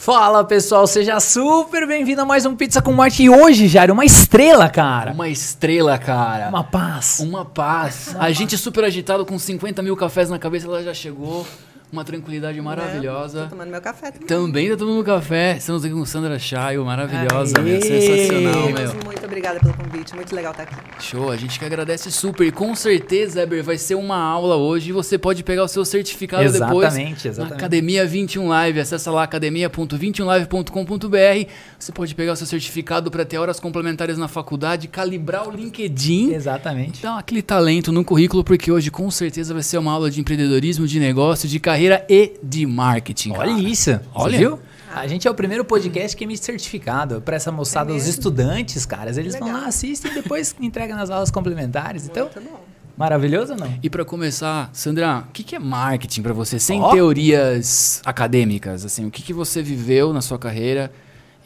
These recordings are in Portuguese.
Fala pessoal, seja super bem-vindo a mais um Pizza com Marte. E hoje, Jário, uma estrela, cara. Uma estrela, cara. Uma paz. Uma paz. Uma a paz. gente super agitado com 50 mil cafés na cabeça, ela já chegou uma tranquilidade maravilhosa. Tô tomando meu café também. Também tá tomando café. Estamos aqui com Sandra Chayo, maravilhosa, meu, sensacional, meu. Muito obrigada pelo convite, muito legal estar aqui. Show, a gente que agradece super. E com certeza, Eber, vai ser uma aula hoje e você pode pegar o seu certificado exatamente, depois exatamente. Academia 21 Live. Acessa lá academia.21live.com.br. Você pode pegar o seu certificado para ter horas complementares na faculdade, calibrar o LinkedIn. Exatamente. Dar aquele talento no currículo, porque hoje com certeza vai ser uma aula de empreendedorismo, de negócio, de carreira carreira e de marketing. Olha cara. isso. Olha. Você viu? A gente é o primeiro podcast que emite certificado para essa moçada, é os estudantes, caras. Eles Legal. vão lá, assistem e depois entregam nas aulas complementares. Então, maravilhoso ou não? E para começar, Sandra, o que, que é marketing para você? Sem oh. teorias acadêmicas, assim, o que, que você viveu na sua carreira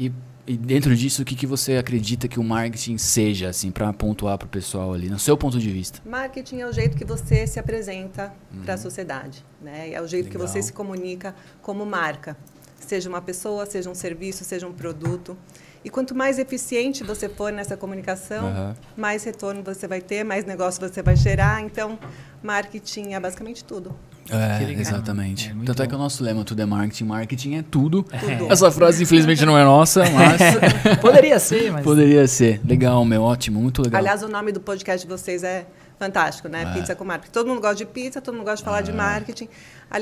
e e dentro disso, o que, que você acredita que o marketing seja, assim, para pontuar para o pessoal ali, no seu ponto de vista? Marketing é o jeito que você se apresenta uhum. para a sociedade, né? É o jeito Legal. que você se comunica como marca, seja uma pessoa, seja um serviço, seja um produto. E quanto mais eficiente você for nessa comunicação, uhum. mais retorno você vai ter, mais negócio você vai gerar. Então, marketing é basicamente tudo. É, exatamente. É Tanto bom. é que o nosso lema tudo é marketing, marketing é tudo. tudo. Essa frase infelizmente não é nossa, mas poderia ser, mas poderia ser. Legal, meu, ótimo, muito legal. Aliás, o nome do podcast de vocês é fantástico, né? É. Pizza com marketing. Todo mundo gosta de pizza, todo mundo gosta de falar de é. marketing.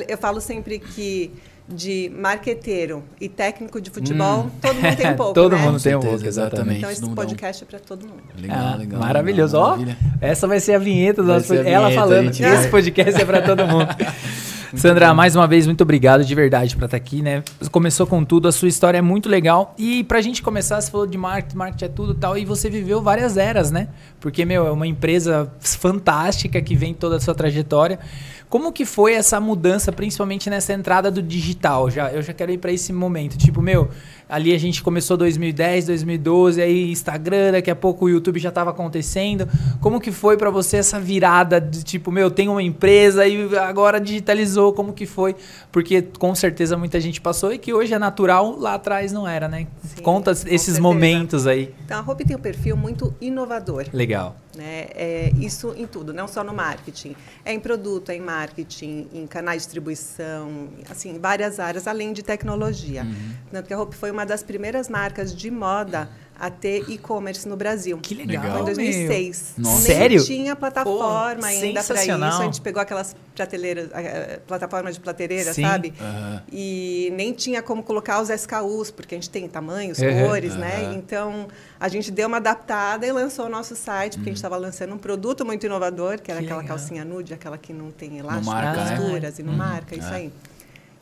Eu falo sempre que de marqueteiro e técnico de futebol, hum. todo mundo tem um pouco. todo né? mundo tem um pouco, exatamente. Então esse podcast é para todo mundo. Legal, ah, legal. Maravilhoso. Ó, essa vai ser a vinheta do nosso Ela falando. Esse podcast é para todo mundo. Sandra, mais uma vez, muito obrigado de verdade por estar aqui, né? Começou com tudo, a sua história é muito legal. E pra gente começar, você falou de marketing, marketing é tudo tal, e você viveu várias eras, né? Porque, meu, é uma empresa fantástica que vem toda a sua trajetória. Como que foi essa mudança, principalmente nessa entrada do digital? Já, eu já quero ir para esse momento. Tipo, meu, ali a gente começou 2010, 2012, aí Instagram, daqui a pouco o YouTube já estava acontecendo. Como que foi para você essa virada de tipo, meu, tem uma empresa e agora digitalizou? Como que foi? Porque com certeza muita gente passou e que hoje é natural, lá atrás não era, né? Sim, Conta esses certeza. momentos aí. Então, a Hope tem um perfil muito inovador. Legal. Né? É, isso em tudo, não só no marketing. É em produto, é em marketing, em canais de distribuição, assim, várias áreas, além de tecnologia. Uhum. Tanto que a Hope foi uma das primeiras marcas de moda a ter e-commerce no Brasil. Que legal. Foi em 2006. Nossa. Nem Sério? tinha plataforma Pô, ainda para isso. A gente pegou aquelas prateleiras, plataformas de prateleira, Sim. sabe? Uhum. E nem tinha como colocar os SKUs, porque a gente tem tamanhos, uhum. cores, uhum. né? Então, a gente deu uma adaptada e lançou o nosso site, porque a gente estava lançando um produto muito inovador, que era que aquela legal. calcinha nude, aquela que não tem elástico, marca, né? costuras né? e não marca, isso é. aí.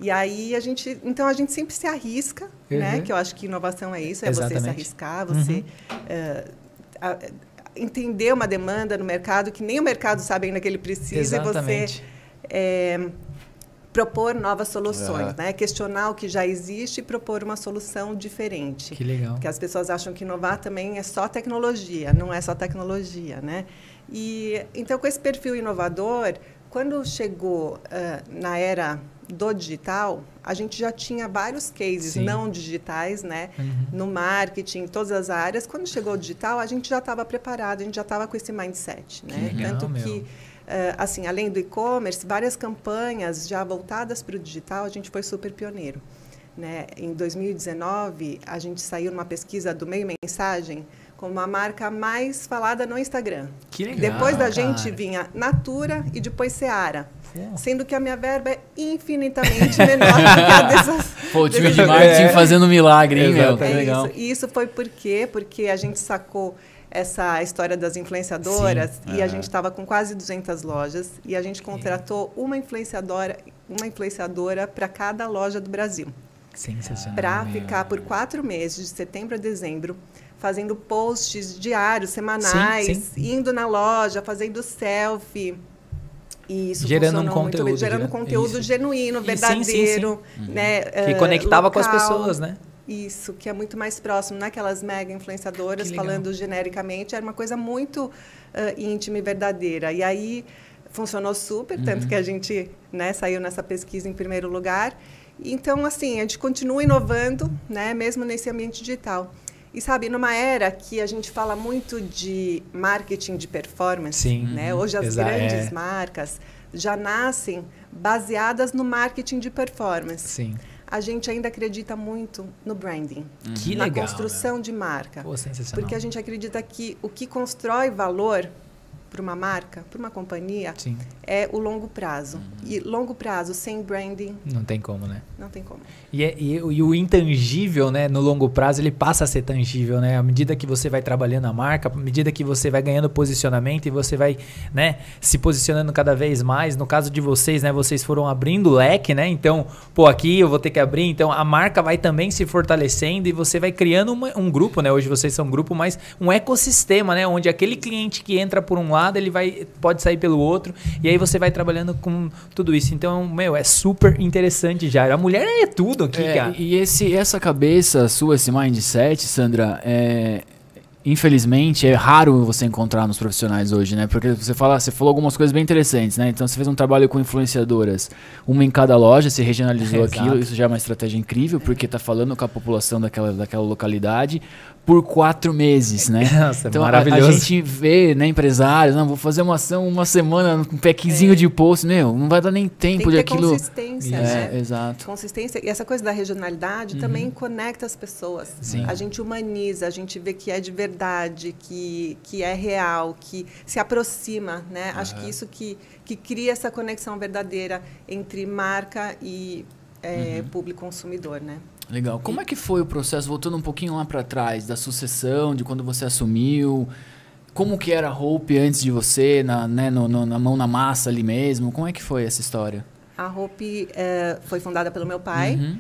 E aí a gente, então a gente sempre se arrisca, né? uhum. né? Que eu acho que inovação é isso, é Exatamente. você se arriscar, você uhum. uh, a, entender uma demanda no mercado que nem o mercado sabe ainda que ele precisa Exatamente. e você é, propor novas soluções, né? Questionar o que já existe e propor uma solução diferente. Que legal. Porque as pessoas acham que inovar também é só tecnologia, não é só tecnologia, né? E então com esse perfil inovador, quando chegou uh, na era do digital, a gente já tinha vários cases Sim. não digitais, né? Uhum. No marketing, em todas as áreas. Quando chegou o digital, a gente já estava preparado, a gente já estava com esse mindset, né? Que legal, Tanto meu. que, uh, assim, além do e-commerce, várias campanhas já voltadas para o digital, a gente foi super pioneiro. Né? Em 2019, a gente saiu numa pesquisa do Meio Mensagem como a marca mais falada no Instagram. Que legal, Depois da cara. gente vinha Natura e depois Seara. Sendo que a minha verba é infinitamente menor do que a dessas. Pô, o time de marketing é. fazendo milagre, hein, meu? Tá é legal. Isso. E isso foi por quê? Porque a gente sacou essa história das influenciadoras Sim. e a gente estava com quase 200 lojas e a gente contratou uma influenciadora, uma influenciadora para cada loja do Brasil. Sensacional. Para ficar por quatro meses, de setembro a dezembro, fazendo posts diários, semanais, sim, sim. indo na loja, fazendo selfie. E isso gerando um conteúdo, muito, gerando conteúdo isso. genuíno, verdadeiro, sim, sim, né? Que uh, conectava local, com as pessoas, né? Isso, que é muito mais próximo, naquelas mega influenciadoras falando genericamente, era uma coisa muito uh, íntima e verdadeira. E aí funcionou super, uhum. tanto que a gente né, saiu nessa pesquisa em primeiro lugar. Então, assim, a gente continua inovando, né, mesmo nesse ambiente digital. E sabe, numa era que a gente fala muito de marketing de performance, Sim, né? Hoje as grandes é. marcas já nascem baseadas no marketing de performance. Sim. A gente ainda acredita muito no branding, que na legal, construção né? de marca. Pô, porque a gente acredita que o que constrói valor para uma marca, para uma companhia, Sim. é o longo prazo. Uhum. E longo prazo sem branding. Não tem como, né? Não tem como. E, é, e, e, o intangível, né, no longo prazo, ele passa a ser tangível, né? À medida que você vai trabalhando a marca, à medida que você vai ganhando posicionamento e você vai, né, se posicionando cada vez mais. No caso de vocês, né, vocês foram abrindo o leque, né? Então, pô, aqui eu vou ter que abrir. Então, a marca vai também se fortalecendo e você vai criando uma, um grupo, né? Hoje vocês são um grupo, mas um ecossistema, né? Onde aquele cliente que entra por um lado lado, ele vai pode sair pelo outro, e aí você vai trabalhando com tudo isso. Então, meu, é super interessante já. A mulher é tudo aqui, é, cara. E esse, essa cabeça sua, esse mindset, Sandra, é, infelizmente, é raro você encontrar nos profissionais hoje, né? Porque você fala, você falou algumas coisas bem interessantes, né? Então você fez um trabalho com influenciadoras, uma em cada loja, se regionalizou é, aquilo, isso já é uma estratégia incrível, porque está falando com a população daquela, daquela localidade por quatro meses, né? Nossa, então maravilhoso. A, a, gente vê, né, empresários, não, vou fazer uma ação uma semana com um packzinho é. de post, meu, não vai dar nem tempo Tem de aquilo. Consistência, é, né? Exato. Consistência e essa coisa da regionalidade uhum. também conecta as pessoas. Sim. A gente humaniza, a gente vê que é de verdade, que que é real, que se aproxima, né? Uhum. Acho que isso que que cria essa conexão verdadeira entre marca e é, uhum. público consumidor, né? Legal. Como é que foi o processo, voltando um pouquinho lá para trás, da sucessão, de quando você assumiu? Como que era a Hope antes de você, na, né, no, no, na mão na massa ali mesmo? Como é que foi essa história? A Hope é, foi fundada pelo meu pai. Uhum.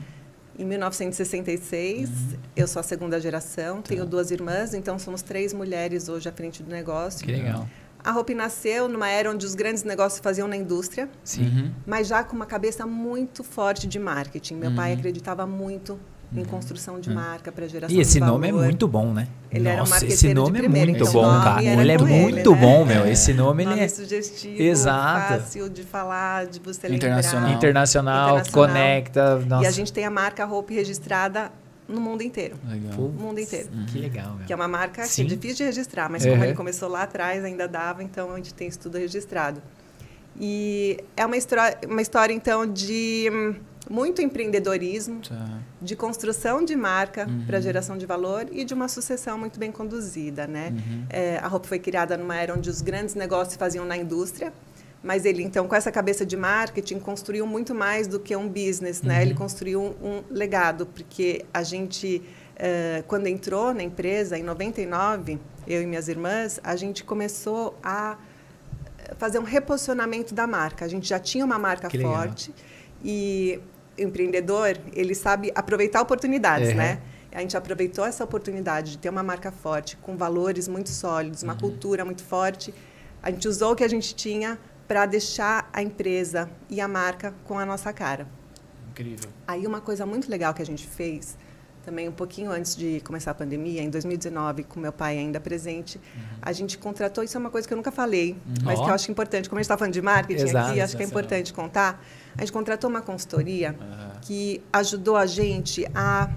Em 1966, uhum. eu sou a segunda geração, tá. tenho duas irmãs, então somos três mulheres hoje à frente do negócio. Que legal. A Hope nasceu numa era onde os grandes negócios se faziam na indústria, Sim. mas já com uma cabeça muito forte de marketing. Meu uhum. pai acreditava muito em uhum. construção de uhum. marca para geração E esse de nome é muito bom, né? Ele Nossa, era um esse nome é muito bom, cara. Ele é muito ele, bom, né? meu. Esse nome, nome ele é sugestivo, Exato. fácil de falar, de você Internacional. lembrar. Internacional, Internacional. conecta. Nossa. E a gente tem a marca Hope registrada no mundo inteiro. Legal. No mundo inteiro. Uhum. Que legal. Meu. Que é uma marca Sim. que é difícil de registrar, mas uhum. como ele começou lá atrás, ainda dava, então a gente tem isso tudo registrado. E é uma história, uma história então, de hum, muito empreendedorismo, tá. de construção de marca uhum. para geração de valor e de uma sucessão muito bem conduzida. Né? Uhum. É, a Hope foi criada numa era onde os grandes negócios se faziam na indústria, mas ele, então, com essa cabeça de marketing, construiu muito mais do que um business, né? Ele uhum. construiu um, um, legado, porque a gente, uh, quando entrou na empresa, em 99, eu e minhas irmãs, a gente começou a fazer um reposicionamento da marca. A gente já tinha uma marca que forte legal. e o empreendedor, ele sabe aproveitar oportunidades, uhum. né? A gente aproveitou essa oportunidade de ter uma marca forte, com valores muito sólidos, uma uhum. cultura muito forte. A gente usou o que a gente tinha para deixar a empresa e a marca com a nossa cara. Incrível. Aí uma coisa muito legal que a gente fez, também um pouquinho antes de começar a pandemia, em 2019, com meu pai ainda presente, uhum. a gente contratou, isso é uma coisa que eu nunca falei, uhum. mas que eu acho importante, como a gente está falando de marketing Exato, aqui, acho que é importante contar. A gente contratou uma consultoria uhum. que ajudou a gente a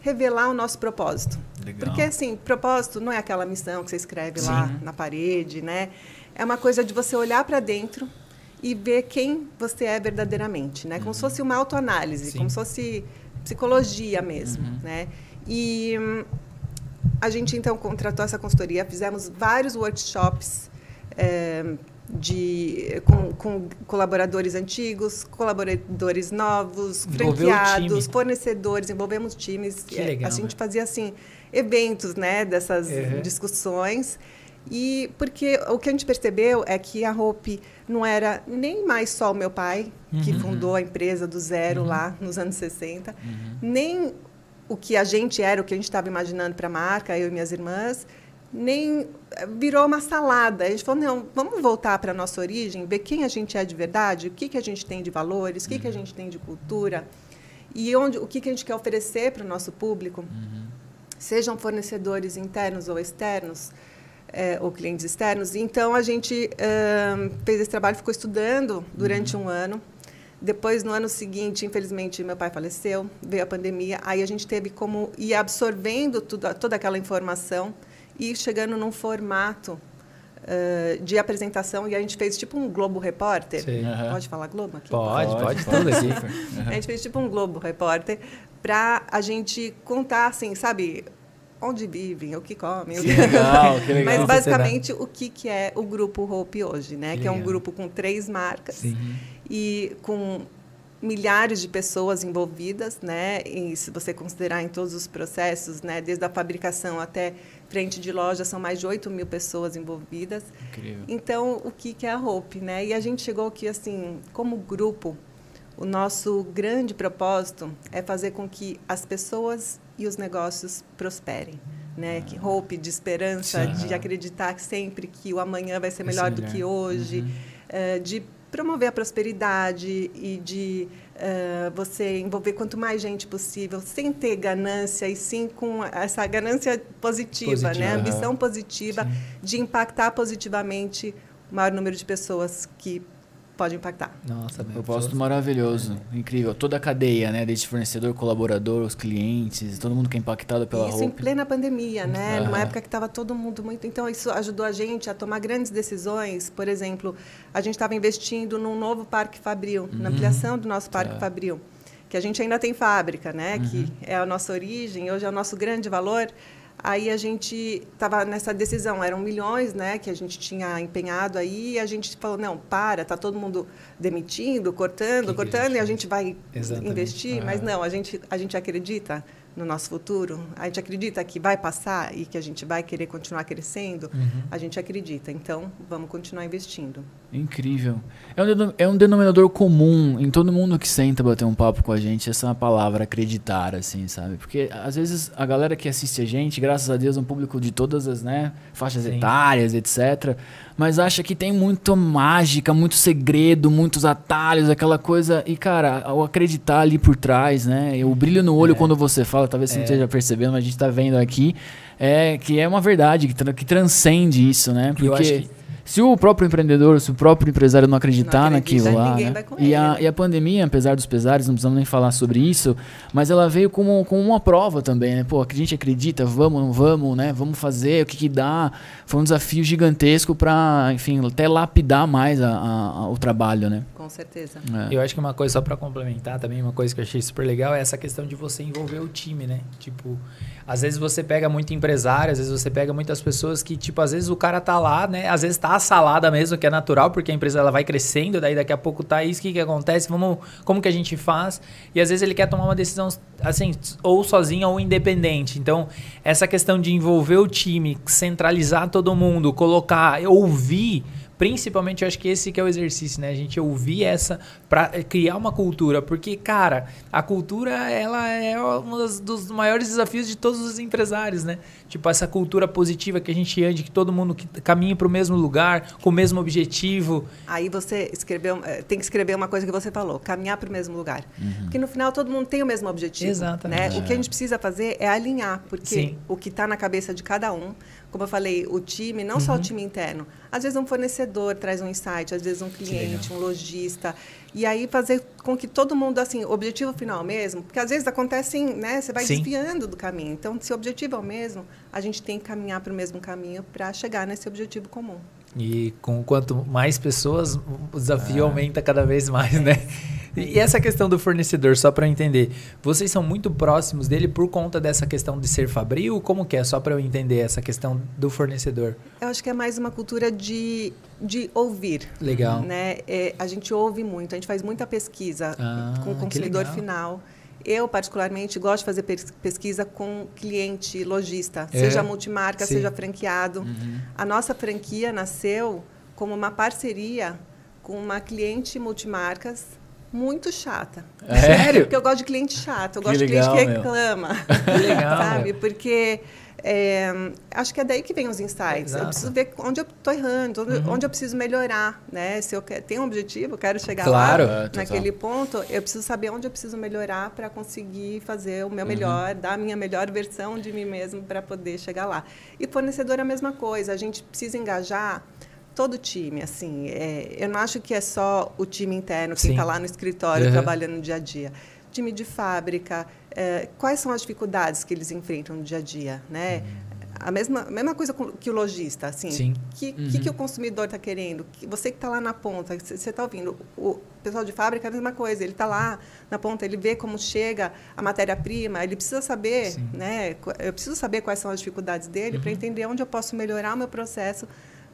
revelar o nosso propósito. Legal. Porque, assim, propósito não é aquela missão que você escreve Sim. lá na parede, né? É uma coisa de você olhar para dentro e ver quem você é verdadeiramente, né? Como uhum. se fosse uma autoanálise, Sim. como se fosse psicologia mesmo, uhum. né? E hum, a gente então contratou essa consultoria, fizemos vários workshops é, de, com, com, colaboradores antigos, colaboradores novos, franqueados, fornecedores, envolvemos times. Que legal, a gente né? fazia assim eventos, né, dessas uhum. discussões. E porque o que a gente percebeu é que a Hope não era nem mais só o meu pai, uhum. que fundou a empresa do zero uhum. lá nos anos 60, uhum. nem o que a gente era, o que a gente estava imaginando para a marca, eu e minhas irmãs, nem eh, virou uma salada. A gente falou, não, vamos voltar para a nossa origem, ver quem a gente é de verdade, o que, que a gente tem de valores, o que, que a uhum. gente tem de cultura e onde, o que, que a gente quer oferecer para o nosso público, uhum. sejam fornecedores internos ou externos, é, ou clientes externos. Então, a gente fez esse trabalho, ficou estudando durante uhum. um ano. Depois, no ano seguinte, infelizmente, meu pai faleceu, veio a pandemia, aí a gente teve como ir absorvendo tudo, toda aquela informação e chegando num formato uh, de apresentação, e a gente fez tipo um Globo Repórter. Uhum. Pode falar Globo aqui? Pode, pode, pode tudo aqui. Uhum. A gente fez tipo um Globo Repórter para a gente contar, assim, sabe, onde vivem, o que comem. Que legal, que legal. Mas basicamente o que, que é o grupo Hope hoje, né? Que, que é um grupo com três marcas Sim. e com milhares de pessoas envolvidas, né? E se você considerar em todos os processos, né? Desde a fabricação até frente de loja, são mais de 8 mil pessoas envolvidas. Incrível. Então, o que, que é a Hope, né? E a gente chegou aqui, assim, como grupo, o nosso grande propósito é fazer com que as pessoas e os negócios prosperem. Né? Que ah. hope de esperança, Sim. de acreditar sempre que o amanhã vai ser melhor do que hoje, uhum. uh, de promover a prosperidade e de uh, você envolver quanto mais gente possível, sem ter ganância e sim com essa ganância positiva, positiva né? ambição positiva Sim. de impactar positivamente o maior número de pessoas que pode impactar. Nossa, meu. Propósito maravilhoso, é. incrível. Toda a cadeia, né? Desde fornecedor, colaborador, os clientes, todo mundo que é impactado pela isso roupa. em plena pandemia, né? Uhum. Numa época que estava todo mundo muito... Então, isso ajudou a gente a tomar grandes decisões. Por exemplo, a gente estava investindo num novo Parque Fabril, uhum. na ampliação do nosso Parque tá. Fabril. Que a gente ainda tem fábrica, né? Uhum. Que é a nossa origem, hoje é o nosso grande valor. Aí a gente estava nessa decisão, eram milhões, né, que a gente tinha empenhado aí, e a gente falou, não, para, tá todo mundo demitindo, cortando, que cortando, e a gente vai Exatamente. investir, mas não, a gente, a gente acredita no nosso futuro, a gente acredita que vai passar e que a gente vai querer continuar crescendo, uhum. a gente acredita. Então, vamos continuar investindo. Incrível. É um, é um denominador comum em todo mundo que senta bater um papo com a gente, essa palavra acreditar, assim, sabe? Porque às vezes a galera que assiste a gente, graças a Deus, é um público de todas as né, faixas Sim. etárias, etc mas acha que tem muito mágica, muito segredo, muitos atalhos, aquela coisa. E, cara, ao acreditar ali por trás, né? O brilho no olho é. quando você fala, talvez você é. não esteja percebendo, mas a gente está vendo aqui, é que é uma verdade, que, que transcende isso, né? Porque se o próprio empreendedor, se o próprio empresário não acreditar não acredita, naquilo lá, né? e, a, né? e a pandemia, apesar dos pesares, não precisamos nem falar sobre isso, mas ela veio como, como uma prova também, né? Pô, a gente acredita, vamos, não vamos, né? Vamos fazer, o que, que dá. Foi um desafio gigantesco para, enfim, até lapidar mais a, a, o trabalho, né? Com certeza. É. Eu acho que uma coisa, só para complementar também, uma coisa que eu achei super legal é essa questão de você envolver o time, né? Tipo, às vezes você pega muito empresário, às vezes você pega muitas pessoas que, tipo, às vezes o cara tá lá, né? Às vezes tá a salada mesmo, que é natural, porque a empresa ela vai crescendo, daí daqui a pouco tá isso, o que que acontece? Vamos, como que a gente faz? E às vezes ele quer tomar uma decisão, assim, ou sozinho ou independente. Então, essa questão de envolver o time, centralizar todo mundo, colocar, ouvir Principalmente, eu acho que esse que é o exercício, né? A gente ouvir essa para criar uma cultura, porque cara, a cultura ela é um dos, dos, maiores desafios de todos os empresários, né? Tipo essa cultura positiva que a gente ande, que todo mundo caminhe para o mesmo lugar, com o mesmo objetivo. Aí você escreveu, eh, tem que escrever uma coisa que você falou, caminhar para o mesmo lugar, uhum. porque no final todo mundo tem o mesmo objetivo, Exatamente. né? O que a gente precisa fazer é alinhar, porque Sim. o que está na cabeça de cada um como eu falei, o time, não uhum. só o uhum. time interno, às vezes um fornecedor traz um insight, às vezes um cliente, um lojista, e aí fazer com que todo mundo, assim, objetivo final mesmo, porque às vezes acontecem, né, você vai Sim. desviando do caminho. Então, se o objetivo é o mesmo, a gente tem que caminhar para o mesmo caminho para chegar nesse objetivo comum. E com quanto mais pessoas, o desafio ah. aumenta cada vez mais, né? E essa questão do fornecedor, só para eu entender, vocês são muito próximos dele por conta dessa questão de ser fabril? Como que é? Só para eu entender essa questão do fornecedor. Eu acho que é mais uma cultura de, de ouvir. Legal. Né? É, a gente ouve muito, a gente faz muita pesquisa ah, com o consumidor final. Eu, particularmente, gosto de fazer pesquisa com cliente lojista, é? seja multimarca, Sim. seja franqueado. Uhum. A nossa franquia nasceu como uma parceria com uma cliente multimarcas muito chata. É? Sério? Porque eu gosto de cliente chato, eu gosto legal, de cliente que reclama. Que legal. sabe? Porque é, acho que é daí que vem os insights. Exato. Eu preciso ver onde eu estou errando, onde, uhum. onde, eu preciso melhorar. Né? Se eu quero, tenho um objetivo, eu quero chegar claro, lá é, naquele ponto, eu preciso saber onde eu preciso melhorar para conseguir fazer o meu uhum. melhor, dar a minha melhor versão de mim mesmo para poder chegar lá. E fornecedor é a mesma coisa. A gente precisa engajar todo time, assim, é, eu não acho que é só o time interno, quem está lá no escritório uhum. trabalhando no dia a dia. Time de fábrica, é, quais são as dificuldades que eles enfrentam no dia a dia, né? Uhum. A mesma, mesma coisa que o lojista, assim. Sim. Que, uhum. que, que o consumidor está querendo? Você que está lá na ponta, você está ouvindo. O pessoal de fábrica é a mesma coisa. Ele está lá na ponta, ele vê como chega a matéria-prima, ele precisa saber, Sim. né? Eu preciso saber quais são as dificuldades dele uhum. para entender onde eu posso melhorar o meu processo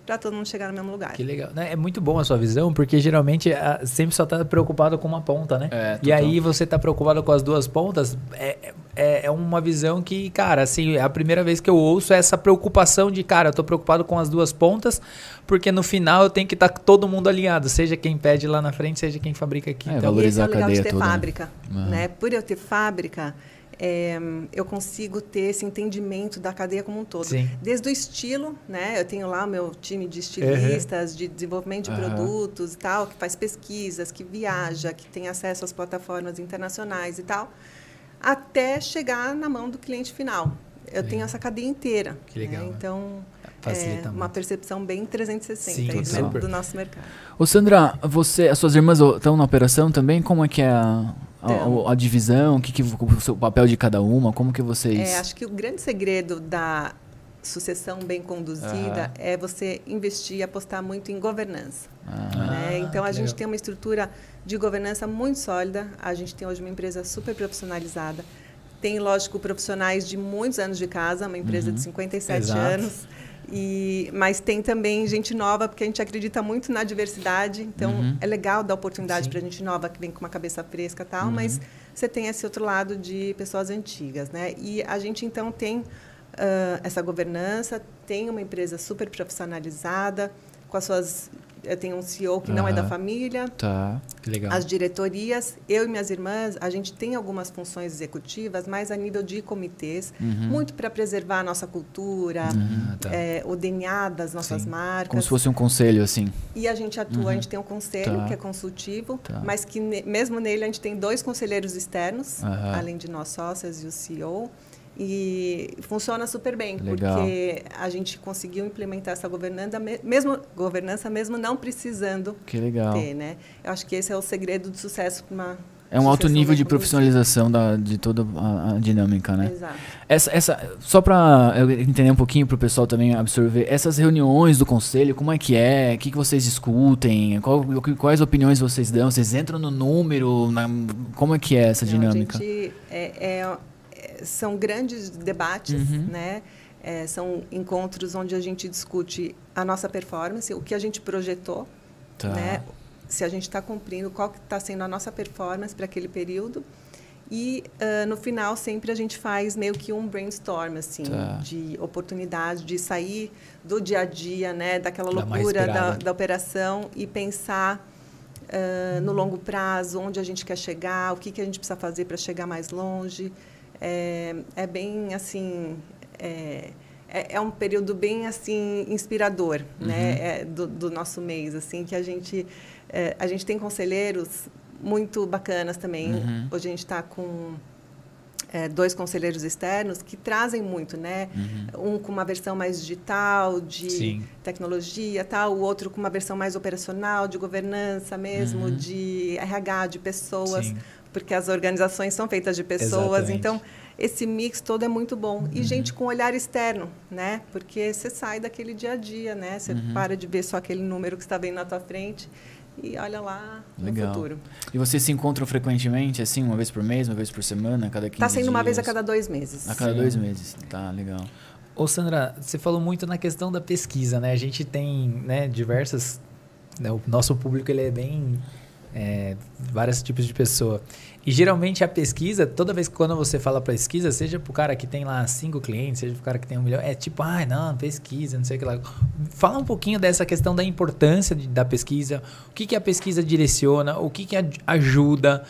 para todo mundo chegar no mesmo lugar. Que legal. Né? É muito bom a sua visão, porque geralmente a, sempre só está preocupado com uma ponta, né? É, e aí você está preocupado com as duas pontas, é, é, é, uma visão que, cara, assim, é a primeira vez que eu ouço essa preocupação de, cara, eu estou preocupado com as duas pontas, porque no final eu tenho que estar tá todo mundo alinhado, seja quem pede lá na frente, seja quem fabrica aqui. É, então, valorizar e é a cadeia de ter toda. Né? fábrica, uhum. né? Por eu ter fábrica, é, eu consigo ter esse entendimento da cadeia como um todo. Sim. Desde o estilo, né? Eu tenho lá o meu time de estilistas, uhum. de desenvolvimento de uhum. produtos e tal, que faz pesquisas, que viaja, que tem acesso às plataformas internacionais e tal, até chegar na mão do cliente final. Eu tenho essa cadeia inteira. Que legal. Né? Então, Facilita é muito. uma percepção bem 360 Sim, do, do nosso mercado. Ô Sandra, você, as suas irmãs estão na operação também? Como é que é a a, a, divisão, o que, que o papel de cada uma, como que vocês... É, acho que o grande segredo da sucessão bem conduzida uhum. é você investir e apostar muito em governança. Uhum. Né? Então, a gente legal. tem uma estrutura de governança muito sólida. A gente tem hoje uma empresa super profissionalizada. Tem, lógico, profissionais de muitos anos de casa, uma empresa uhum. de 57 Exato. anos. E, mas tem também gente nova, porque a gente acredita muito na diversidade. Então, uhum. é legal dar oportunidade para gente nova que vem com uma cabeça fresca tal, uhum. mas você tem esse outro lado de pessoas antigas. Né? E a gente, então, tem uh, essa governança, tem uma empresa super profissionalizada, com as suas eu tenho um CEO que não é da família. Tá, que legal. As diretorias, eu e minhas irmãs, a gente tem algumas funções executivas, mas a nível de comitês, uhum. muito para preservar a nossa cultura, uhum, tá. é, o DNA das nossas Sim. marcas. Como se fosse um conselho, assim. E a gente atua, uhum. a gente tem um conselho tá. que é consultivo, tá. mas que mesmo nele a gente tem dois conselheiros externos, além de nós sócias e o CEO. E funciona super bem, Legal. porque a gente conseguiu implementar essa governança mesmo, governança mesmo não precisando que legal. ter, né? Eu acho que esse é o segredo do sucesso para uma é um alto nível de profissionalização da, de toda a, a, dinâmica, né? Exato. Essa, essa, só para eu entender um pouquinho, para o pessoal também absorver, essas reuniões do conselho, como é que é? O que, que vocês discutem? Qual, quais opiniões vocês dão? Vocês entram no número? Na, como é que é essa Não, dinâmica? A gente é, é são grandes debates, uhum. né? É, são encontros onde a gente discute a nossa performance, o que a gente projetou, tá. né? Se a gente está cumprindo, qual está sendo a nossa performance para aquele período. E uh, no final sempre a gente faz meio que um brainstorm assim tá. de oportunidade de sair do dia a dia, né, daquela loucura da, da, operação e pensar uh, no longo prazo, onde a gente quer chegar, o que, que a gente precisa fazer para chegar mais longe é, é bem assim é, é, é, um período bem assim inspirador uhum. né é, do, do, nosso mês assim que a gente é, a gente tem conselheiros muito bacanas também uhum. hoje a gente está com é, dois conselheiros externos que trazem muito, né? Uhum. Um com uma versão mais digital, de Sim. tecnologia, tal, o outro com uma versão mais operacional, de governança mesmo, uhum. de RH, de pessoas. Sim porque as organizações são feitas de pessoas, Exatamente. então esse mix todo é muito bom. E uhum. gente com olhar externo, né? Porque você sai daquele dia a dia, né? Você uhum. para de ver só aquele número que está vendo na tua frente e olha lá Legal. no futuro. E vocês se encontram frequentemente, assim, uma vez por mês, uma vez por semana, a cada 15 Está sendo dias? uma vez a cada dois meses. A cada Sim. dois meses, tá, legal. Ô Sandra, você falou muito na questão da pesquisa, né? A gente tem né, diversas... Né, o nosso público ele é bem é, vários tipos de pessoa. E geralmente a pesquisa, toda vez que quando você fala pesquisa, seja para o cara que tem lá cinco clientes, seja para o cara que tem um milhão, é tipo, ah, não, pesquisa, não sei o que lá. Fala um pouquinho dessa questão da importância de, da pesquisa, o que, que a pesquisa direciona, o que, que ajuda.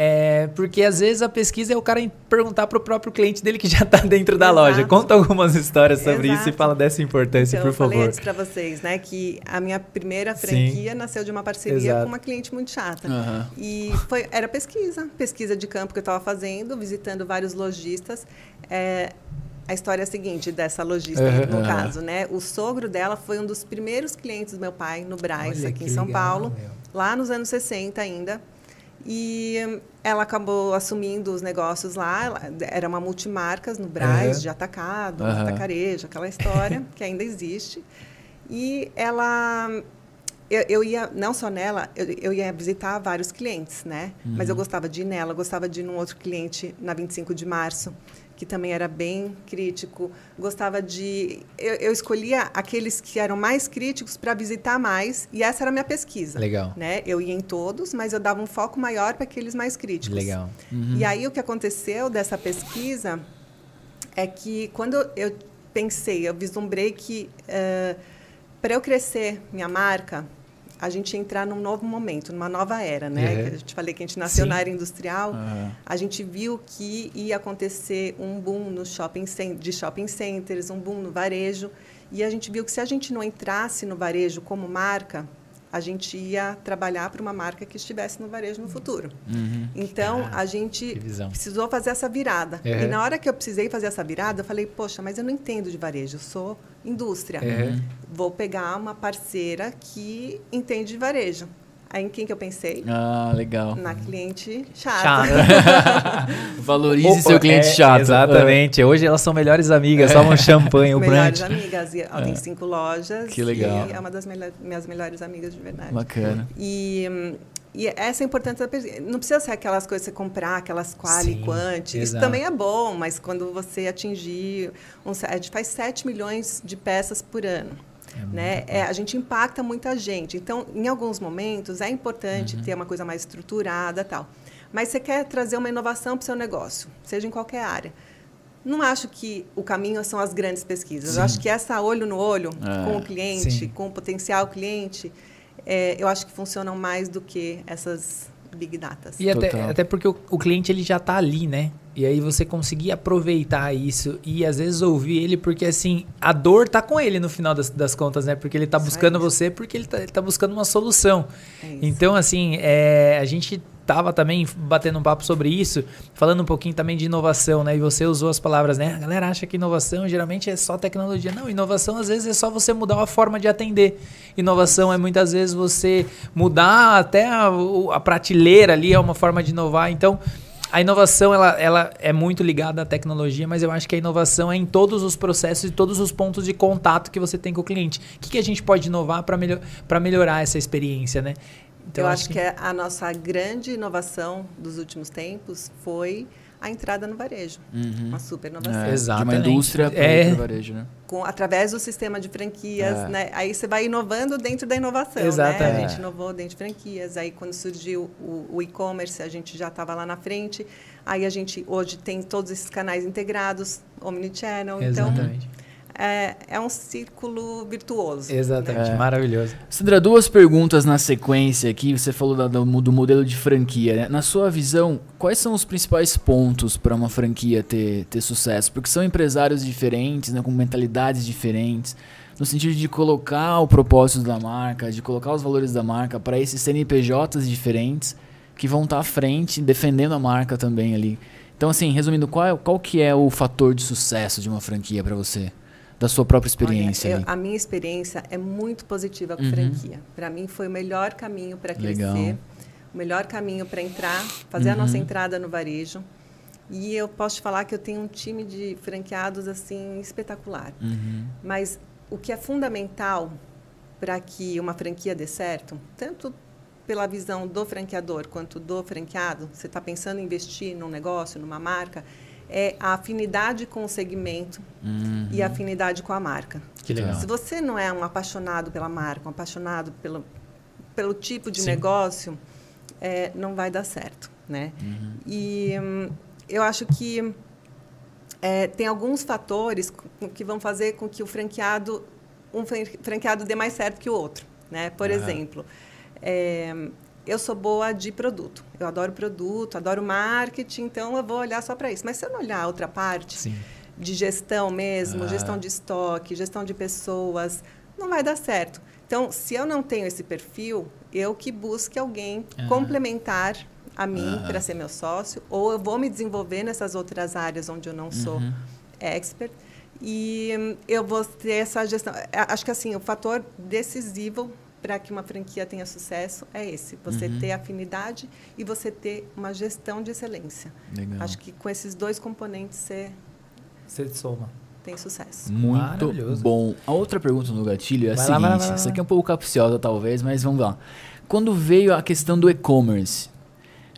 É, porque às vezes a pesquisa é o cara perguntar para o próprio cliente dele que já está dentro da Exato. loja. Conta algumas histórias sobre Exato. isso e fala dessa importância, então, por favor. Eu falei antes para vocês, né, que a minha primeira franquia Sim. nasceu de uma parceria Exato. com uma cliente muito chata. Uhum. E foi, era pesquisa, pesquisa de campo que eu estava fazendo, visitando vários lojistas. É, a história é a seguinte dessa lojista, uhum. no caso, né? O sogro dela foi um dos primeiros clientes do meu pai no Braz, Olha, aqui em São legal, Paulo, meu. lá nos anos 60 ainda. E ela acabou assumindo os negócios lá. Ela, era uma multimarcas no Braz, uhum. de atacado, uhum. atacarejo, aquela história que ainda existe. E ela eu, eu, ia, não só nela, eu, eu, ia visitar vários clientes, né? Uhum. Mas eu uhum. gostava de ir nela, gostava de ir num outro cliente na 25 de março, que também era bem crítico. Gostava de. Eu, eu escolhia aqueles que eram mais críticos para visitar mais, e essa era a minha pesquisa. Legal. Né? Eu ia em todos, mas eu dava um foco maior para aqueles mais críticos. Legal. Uhum. E aí o que aconteceu dessa pesquisa é que quando eu pensei, eu vislumbrei que. Uh, para eu crescer minha marca, a gente entrar num novo momento, numa nova era, né? Uhum. Que a gente falei que a gente nasceu Sim. na área industrial, uhum. a gente viu que ia acontecer um boom no shopping de shopping centers, um boom no varejo, e a gente viu que se a gente não entrasse no varejo como marca, a gente ia trabalhar para uma marca que estivesse no varejo no futuro. Uhum. Então, ah, a gente precisou fazer essa virada. Uhum. E na hora que eu precisei fazer essa virada, eu falei, poxa, mas eu não entendo de varejo, eu sou indústria. Uhum. Vou pegar uma parceira que entende de varejo. Aí em quem que eu pensei? Ah, legal. Na cliente chata. chata. Valorize Opa, seu cliente é, chato. Exatamente. Hoje elas são melhores amigas, é. um champanhe, o Melhores amigas. E ela é. tem cinco lojas. Que legal. E é uma das minhas melhores amigas de verdade. Bacana. E, e essa é a importância da Não precisa ser aquelas coisas que você comprar, aquelas quali, quanti. Isso também é bom, mas quando você atingir... Um, a gente faz 7 milhões de peças por ano. É né? É, a gente impacta muita gente. Então, em alguns momentos, é importante uhum. ter uma coisa mais estruturada tal. Mas você quer trazer uma inovação para o seu negócio, seja em qualquer área. Não acho que o caminho são as grandes pesquisas. Sim. Eu acho que essa olho no olho é, com o cliente, sim. com o potencial cliente, é, eu acho que funcionam mais do que essas big datas. E até, até, porque o, o, cliente ele já está ali, né? E aí você conseguir aproveitar isso e às vezes ouvir ele, porque assim, a dor tá com ele no final das, das contas, né? Porque ele tá buscando você, porque ele tá, ele tá buscando uma solução. É então, assim, é, a gente tava também batendo um papo sobre isso, falando um pouquinho também de inovação, né? E você usou as palavras, né? A galera acha que inovação geralmente é só tecnologia. Não, inovação às vezes é só você mudar a forma de atender. Inovação é muitas vezes você mudar até a, a prateleira ali, é uma forma de inovar. Então, a inovação ela, ela é muito ligada à tecnologia, mas eu acho que a inovação é em todos os processos e todos os pontos de contato que você tem com o cliente. O que, que a gente pode inovar para melhor, melhorar essa experiência, né? Então, eu acho, acho que... que a nossa grande inovação dos últimos tempos foi a entrada no varejo. Uhum. Uma super inovação. É, Exatamente. De uma indústria para é. o varejo, né? Com, através do sistema de franquias, é. né? Aí você vai inovando dentro da inovação, Exatamente. né? A gente inovou dentro de franquias. Aí quando surgiu o, o e-commerce, a gente já estava lá na frente. Aí a gente hoje tem todos esses canais integrados, omnichannel. Então, Exatamente. Então, é, é um círculo virtuoso. Exatamente, né? é. maravilhoso. Sandra, duas perguntas na sequência aqui. Você falou da, do, do, modelo de franquia. Né? Na sua visão, quais são os principais pontos para uma franquia ter, ter sucesso? Porque são empresários diferentes, né, com mentalidades diferentes no sentido de colocar o propósito da marca, de colocar os valores da marca para esses CNPJs diferentes que vão estar tá à frente, defendendo a marca também ali. Então, assim, resumindo, qual, qual que é o fator de sucesso de uma franquia para você? Da sua própria experiência? Olha, eu, a minha experiência é muito positiva com uhum. franquia. Para mim foi o melhor caminho para crescer, Legal. o melhor caminho para entrar, fazer uhum. a nossa uhum. entrada no varejo. E eu posso te falar que eu tenho um time de franqueados assim espetacular. Uhum. Mas o que é fundamental para que uma franquia dê certo, tanto pela visão do franqueador quanto do franqueado, você está pensando em investir num negócio, numa marca, é a afinidade com o segmento uhum. e a afinidade com a marca. Que legal. Se você não é um apaixonado pela marca, um apaixonado pelo, pelo tipo de Sim. negócio, é, não vai dar certo, né? Uhum. E hum, eu acho que é, tem alguns fatores que vão fazer com que o franqueado um franqueado dê mais certo que o outro, né? Por uhum. exemplo, é, eu sou boa de produto. Eu adoro produto, adoro marketing, então eu vou olhar só para isso. Mas se eu não olhar a outra parte, Sim. de gestão mesmo, ah. gestão de estoque, gestão de pessoas, não vai dar certo. Então, se eu não tenho esse perfil, eu que busque alguém ah. complementar a mim ah. para ser meu sócio, ou eu vou me desenvolver nessas outras áreas onde eu não sou. Uhum. expert. E hum, eu vou ter essa gestão. Acho que assim, o fator decisivo para que uma franquia tenha sucesso é esse: você uhum. ter afinidade e você ter uma gestão de excelência. Legal. Acho que com esses dois componentes você. Você soma. Tem sucesso. Muito bom. A outra pergunta no gatilho é a vai seguinte: lá, vai lá, vai lá. essa aqui é um pouco capciosa, talvez, mas vamos lá. Quando veio a questão do e-commerce,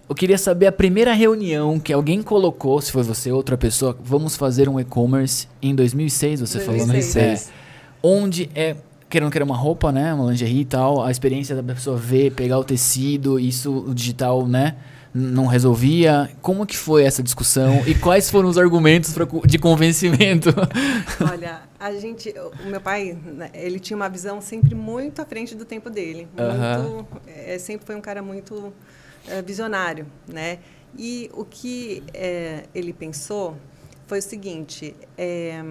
eu queria saber a primeira reunião que alguém colocou, se foi você ou outra pessoa, vamos fazer um e-commerce em 2006, você 2006. falou, 2006. É. Onde é querendo querer uma roupa, né, uma lingerie e tal, a experiência da pessoa ver, pegar o tecido, isso o digital, né, não resolvia. Como que foi essa discussão e quais foram os argumentos pra, de convencimento? Olha, a gente, o meu pai, né, ele tinha uma visão sempre muito à frente do tempo dele. Muito, é, sempre foi um cara muito é, visionário, né? E o que é, ele pensou foi o seguinte: é,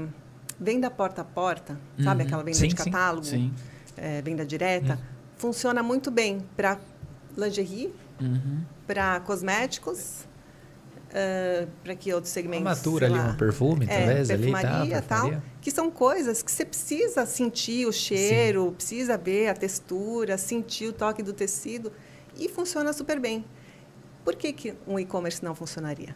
venda porta a porta, uhum. sabe aquela venda sim, de catálogo, sim, sim. É, venda direta, uhum. funciona muito bem para lingerie, uhum. para cosméticos, uh, para que outros segmentos. Matura ali, um perfume, é, talvez ali, tá, tal, que são coisas que você precisa sentir o cheiro, precisa ver a textura, sentir o toque do tecido e funciona super bem. Por que, que um e-commerce não funcionaria?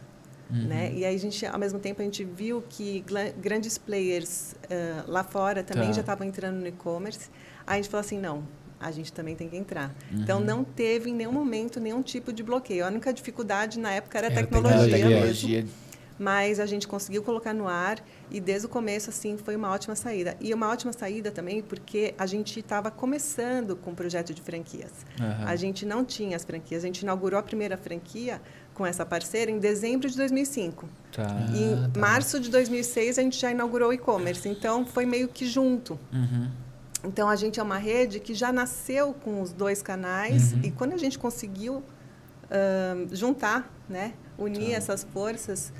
Uhum. Né? E aí a gente, ao mesmo tempo, a gente viu que grandes players uh, lá fora também tá. já estavam entrando no e-commerce. Aí a gente falou assim, não, a gente também tem que entrar. Uhum. Então não teve em nenhum momento nenhum tipo de bloqueio. A única dificuldade na época era a tecnologia, tecnologia mesmo. Mas a gente conseguiu colocar no ar e desde o começo assim foi uma ótima saída. E uma ótima saída também porque a gente estava começando com o projeto de franquias. Uhum. A gente não tinha as franquias. A gente inaugurou a primeira franquia com essa parceira em dezembro de 2005. Tá. E em ah, tá. março de 2006 a gente já inaugurou o e-commerce. Então foi meio que junto. Uhum. Então a gente é uma rede que já nasceu com os dois canais uhum. e quando a gente conseguiu uh, juntar, né, unir tá. essas forças,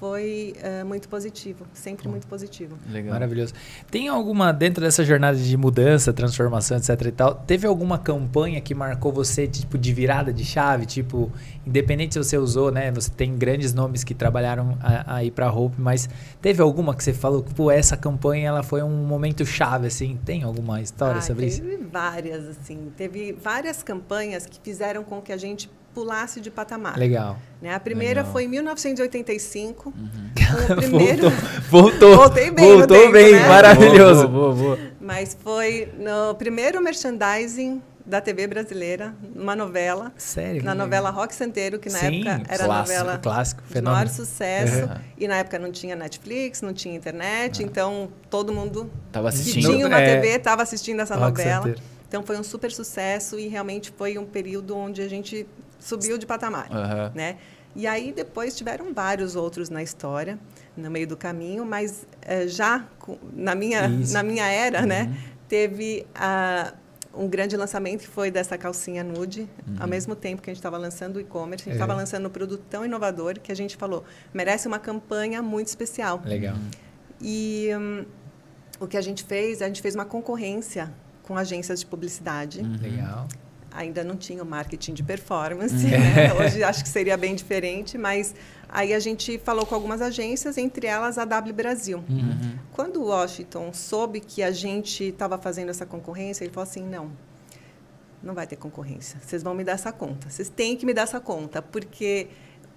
foi uh, muito positivo, sempre muito positivo. Legal. Maravilhoso. Tem alguma, dentro dessa jornada de mudança, transformação, etc e tal, teve alguma campanha que marcou você, tipo, de virada de chave? Tipo, independente se você usou, né? Você tem grandes nomes que trabalharam aí para Hope, mas teve alguma que você falou que, pô, essa campanha, ela foi um momento chave, assim? Tem alguma história ah, sobre teve isso? Teve várias, assim. Teve várias campanhas que fizeram com que a gente pulasse de patamar. Legal. Né? A primeira Legal. foi em 1985. Uhum. Primeiro... voltou, voltou. Voltei bem Voltou tempo, bem, né? maravilhoso. Boa, boa, boa. Mas foi no primeiro merchandising da TV brasileira, uma novela. Sério? Na novela Rock Santeiro, que na Sim, época era clássico, novela clássico, de maior sucesso. Uhum. E na época não tinha Netflix, não tinha internet, uhum. então todo mundo tava assistindo. que tinha uma é, TV estava assistindo essa Rock novela. Santeiro. Então foi um super sucesso e realmente foi um período onde a gente subiu de patamar, uhum. né? E aí depois tiveram vários outros na história, no meio do caminho, mas é, já na minha na minha era, uhum. né, teve a um grande lançamento que foi dessa calcinha nude, uhum. ao mesmo tempo que a gente estava lançando o e-commerce, a gente estava é. lançando um produto tão inovador que a gente falou, merece uma campanha muito especial. Legal. E um, o que a gente fez, a gente fez uma concorrência com agências de publicidade. Uhum. Legal ainda não tinha o marketing de performance. Uhum. Né? Hoje acho que seria bem diferente, mas aí a gente falou com algumas agências, entre elas a W Brasil. Uhum. Quando o Washington soube que a gente estava fazendo essa concorrência, ele falou assim: não, não vai ter concorrência. Vocês vão me dar essa conta. Vocês têm que me dar essa conta, porque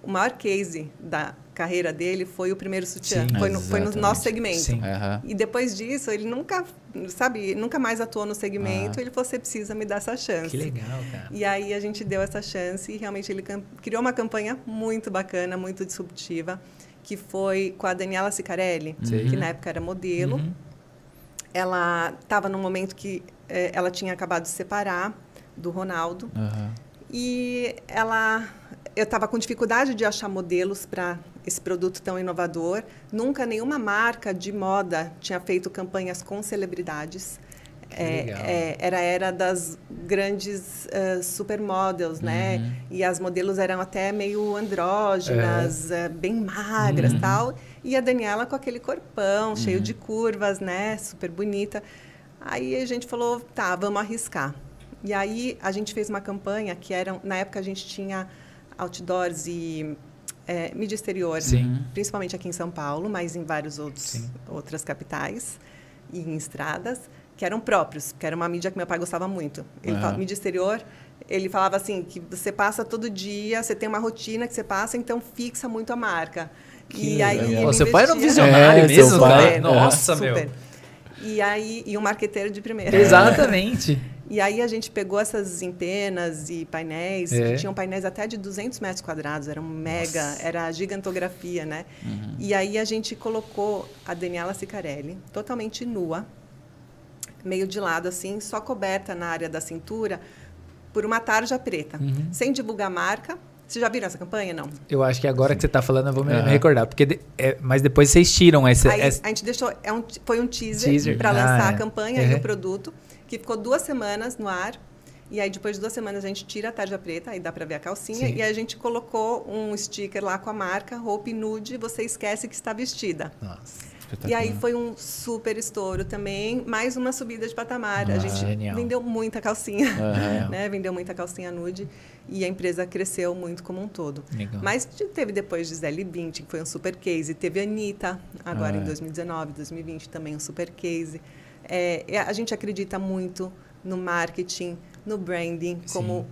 o maior case da carreira dele foi o primeiro sutiã. Sim, foi, no, foi, no, nosso segmento. Uhum. E depois disso, ele nunca, sabe, nunca mais atuou no segmento. Ele falou, você precisa me dar essa chance. Que legal, cara. E aí a gente deu essa chance e realmente ele criou uma campanha muito bacana, muito disruptiva, que foi com a Daniela Sicarelli, Sim. que na época era modelo. Uhum. Ela estava num momento que eh, ela tinha acabado de separar do Ronaldo. Uhum. E ela eu estava com dificuldade de achar modelos para esse produto tão inovador. Nunca nenhuma marca de moda tinha feito campanhas com celebridades. É, é, era era das grandes uh, supermodels, né? uhum. né? E as modelos eram até meio andrógenas, é. uh, bem magras, uhum. tal. E a Daniela com aquele corpão uhum. cheio de curvas, né? Super bonita. Aí a gente falou, tá, vamos arriscar. E aí a gente fez uma campanha que era, na época a gente tinha outdoors e é, mídia exterior, Sim. principalmente aqui em São Paulo, mas em várias outras capitais e em estradas, que eram próprios, que era uma mídia que meu pai gostava muito. Ele uhum. fala, mídia exterior, ele falava assim, que você passa todo dia, você tem uma rotina que você passa, então fixa muito a marca. Que e aí Pô, seu pai era um visionário é, mesmo, pai, Nossa, super. meu. E aí, e um marqueteiro de primeira. Exatamente. E aí a gente pegou essas empenas e painéis, é. que tinham painéis até de 200 metros quadrados, era um mega, Nossa. era gigantografia, né? Uhum. E aí a gente colocou a Daniela Sicarelli totalmente nua, meio de lado assim, só coberta na área da cintura por uma tarja preta, uhum. sem divulgar marca. Vocês já viram essa campanha, não? Eu acho que agora que você está falando eu vou me, uhum. recordar, porque de, é, mas depois vocês tiram essa, aí, essa... A gente deixou, é um, foi um teaser, teaser. para lançar ah, é. a campanha e o produto que ficou duas semanas no ar. E aí, depois de duas semanas, a gente tira a tarja preta, aí dá para ver a calcinha. Sim. E a gente colocou um sticker lá com a marca, roupa nude, você esquece que está vestida. Nossa. E aí foi um super estouro também, mais uma subida de patamar. Ah, a gente genial. vendeu muita calcinha, uhum. né? Vendeu muita calcinha nude e a empresa cresceu muito como um todo. Legal. Mas teve depois Gisele Bündchen, que foi um super case. Teve a Anitta, agora em 2019, ah. 2020 também um super case. É, a gente acredita muito no marketing, no branding, Sim. como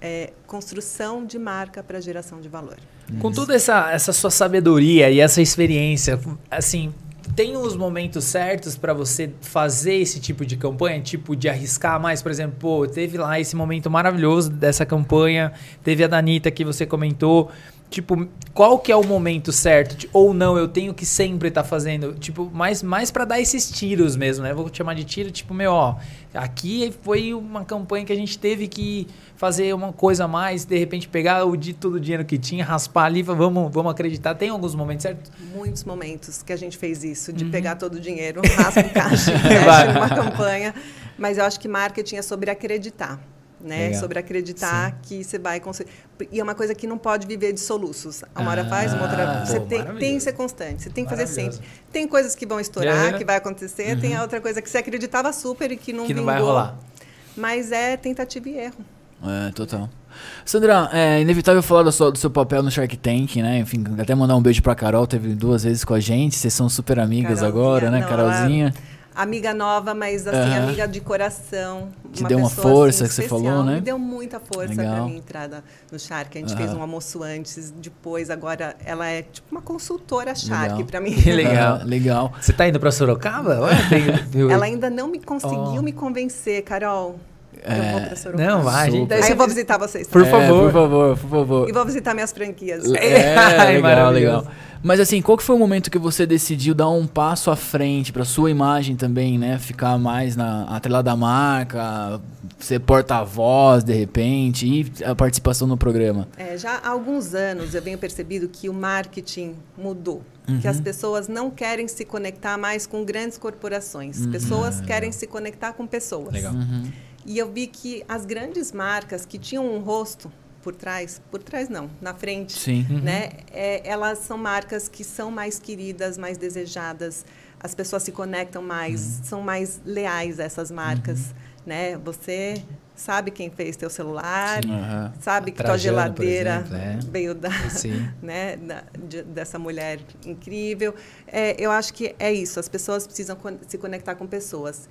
é, construção de marca para geração de valor. Com toda essa, essa sua sabedoria e essa experiência, assim, tem os momentos certos para você fazer esse tipo de campanha, tipo de arriscar mais, por exemplo, pô, teve lá esse momento maravilhoso dessa campanha, teve a Danita que você comentou, tipo, qual que é o momento certo? Ou não, eu tenho que sempre estar tá fazendo, tipo, mais, mais para dar esses tiros mesmo, né? Vou chamar de tiro, tipo, meu, ó, aqui foi uma campanha que a gente teve que fazer uma coisa a mais, de repente pegar o de todo o dinheiro que tinha, raspar ali, vamos, vamos acreditar. Tem alguns momentos, certo? Muitos momentos que a gente fez isso, de uhum. pegar todo o dinheiro, raspa o caixa, numa campanha. Mas eu acho que marketing é sobre acreditar né? Legal. Sobre acreditar Sim. que você vai conseguir. E é uma coisa que não pode viver de soluços. Uma hora ah, faz, uma outra. Você pô, tem, tem que ser constante, você tem que fazer sempre. Tem coisas que vão estourar, que vai acontecer, uhum. tem a outra coisa que você acreditava super e que não que vingou. não vai rolar. Mas é tentativa e erro. É, total. Sandra, é inevitável falar do seu, do seu papel no Shark Tank, né? Enfim, até mandar um beijo pra Carol, teve duas vezes com a gente, vocês são super amigas Carolzinha, agora, né? Não, Carolzinha. Ela amiga nova, mas assim, uhum. amiga de coração. Que uma deu uma força assim, que especial. você falou, né? Me deu muita força para minha entrada no Shark. A gente uhum. fez um almoço antes, depois, agora ela é tipo uma consultora Shark para mim. Que legal, legal. Você tá indo para Sorocaba? ela ainda não me conseguiu oh. me convencer, Carol. É, eu vou pra Sorocaba. Não, vai, gente. Aí eu vou visitar vocês. Por é, favor. Por favor, por favor. E vou visitar minhas franquias. É, legal, legal. Mas assim, qual que foi o momento que você decidiu dar um passo à frente para sua imagem também, né? Ficar mais na atrelada da marca, ser porta-voz de repente e a participação no programa? É, já há alguns anos eu venho percebido que o marketing mudou. Uhum. Que as pessoas não querem se conectar mais com grandes corporações. Uhum. Pessoas querem se conectar com pessoas. Legal. Uhum. E eu vi que as grandes marcas que tinham um rosto por trás, por trás não, na frente, Sim. Uhum. né? É, elas são marcas que são mais queridas, mais desejadas. As pessoas se conectam mais, uhum. são mais leais a essas marcas, uhum. né? Você sabe quem fez teu celular, uhum. sabe que tua geladeira exemplo, é. veio da, né, da, de, dessa mulher incrível. É, eu acho que é isso. As pessoas precisam se conectar com pessoas.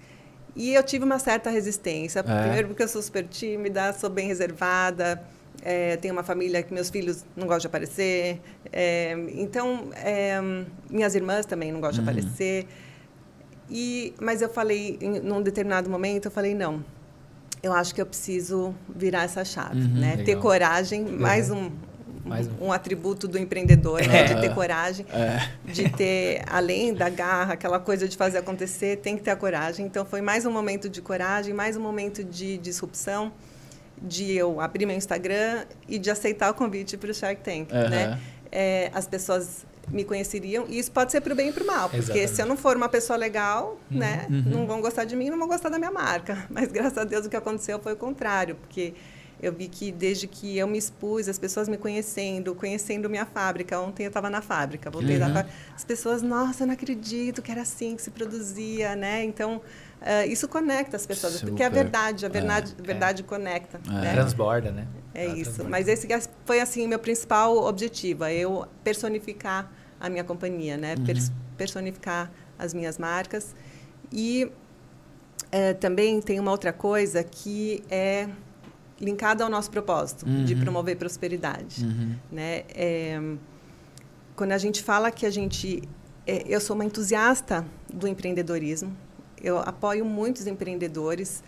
E eu tive uma certa resistência. É. Primeiro porque eu sou super tímida, sou bem reservada. É, tenho uma família que meus filhos não gostam de aparecer. É, então, é, minhas irmãs também não gostam uhum. de aparecer. E, mas eu falei, em num determinado momento, eu falei, não, eu acho que eu preciso virar essa chave, uhum, né? Ter coragem, uhum. mais um, mais um, um atributo do empreendedor, né? de ter coragem, é. de ter, além da garra, aquela coisa de fazer acontecer, tem que ter a coragem. Então, foi mais um momento de coragem, mais um momento de disrupção de eu abrir meu Instagram e de aceitar o convite para o Shark Tank, uhum. né? É, as pessoas me conheceriam e isso pode ser para o bem e para o mal, porque Exatamente. se eu não for uma pessoa legal, uhum. né, uhum. não vão gostar de mim, não vão gostar da minha marca. Mas graças a Deus o que aconteceu foi o contrário, porque eu vi que desde que eu me expus, as pessoas me conhecendo, conhecendo minha fábrica. Ontem eu estava na fábrica, voltei da fábrica. As pessoas, nossa, eu não acredito que era assim que se produzia, né? Então, uh, isso conecta as pessoas, Super. porque é a verdade, a verdade, é, verdade é. conecta. É. Né? Transborda, né? É isso. Transborda. Mas esse foi, assim, meu principal objetivo, é eu personificar a minha companhia, né? Uhum. personificar as minhas marcas. E é, também tem uma outra coisa que é linkada ao nosso propósito uhum. de promover prosperidade, uhum. né? É, quando a gente fala que a gente, é, eu sou uma entusiasta do empreendedorismo, eu apoio muitos empreendedores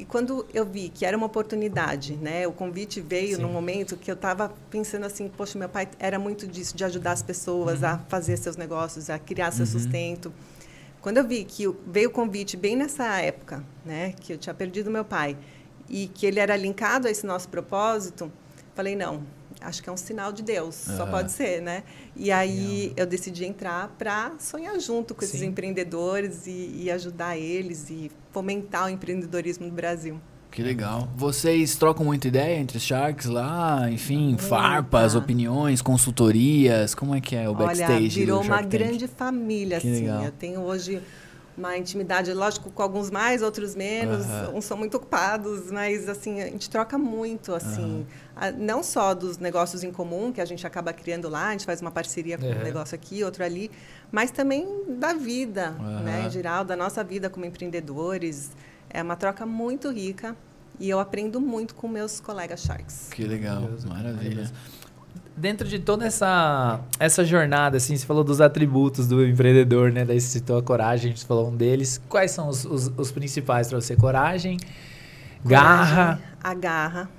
e quando eu vi que era uma oportunidade, né? O convite veio Sim. num momento que eu estava pensando assim, poxa, meu pai era muito disso, de ajudar as pessoas uhum. a fazer seus negócios, a criar seu uhum. sustento. Quando eu vi que veio o convite bem nessa época, né, que eu tinha perdido meu pai, e que ele era linkado a esse nosso propósito, falei, não, acho que é um sinal de Deus, só pode ser, né? E aí eu decidi entrar para sonhar junto com esses Sim. empreendedores e, e, ajudar eles e fomentar o empreendedorismo no Brasil. Que legal. Vocês trocam muita ideia entre Sharks lá? Enfim, Muita. farpas, opiniões, consultorias? Como é que é o backstage? Olha, virou uma grande família, que assim. Legal. Eu tenho hoje uma intimidade, lógico, com alguns mais, outros menos. Uhum. Uns são muito ocupados, mas assim a gente troca muito, assim, uhum. a, não só dos negócios em comum que a gente acaba criando lá, a gente faz uma parceria com uhum. um negócio aqui, outro ali, mas também da vida, né, em geral, da nossa vida como empreendedores. É uma troca muito rica e eu aprendo muito com meus colegas Sharks. Que legal, maravilha. Dentro de toda essa, essa jornada, assim, você falou dos atributos do empreendedor, né? Daí você citou a coragem, a gente falou um deles. Quais são os, os, os principais para você? Coragem, coragem, garra. A garra,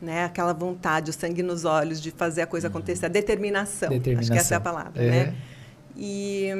né? Aquela vontade, o sangue nos olhos de fazer a coisa uhum. acontecer, a determinação. determinação. Acho que essa é a palavra, é. né? E,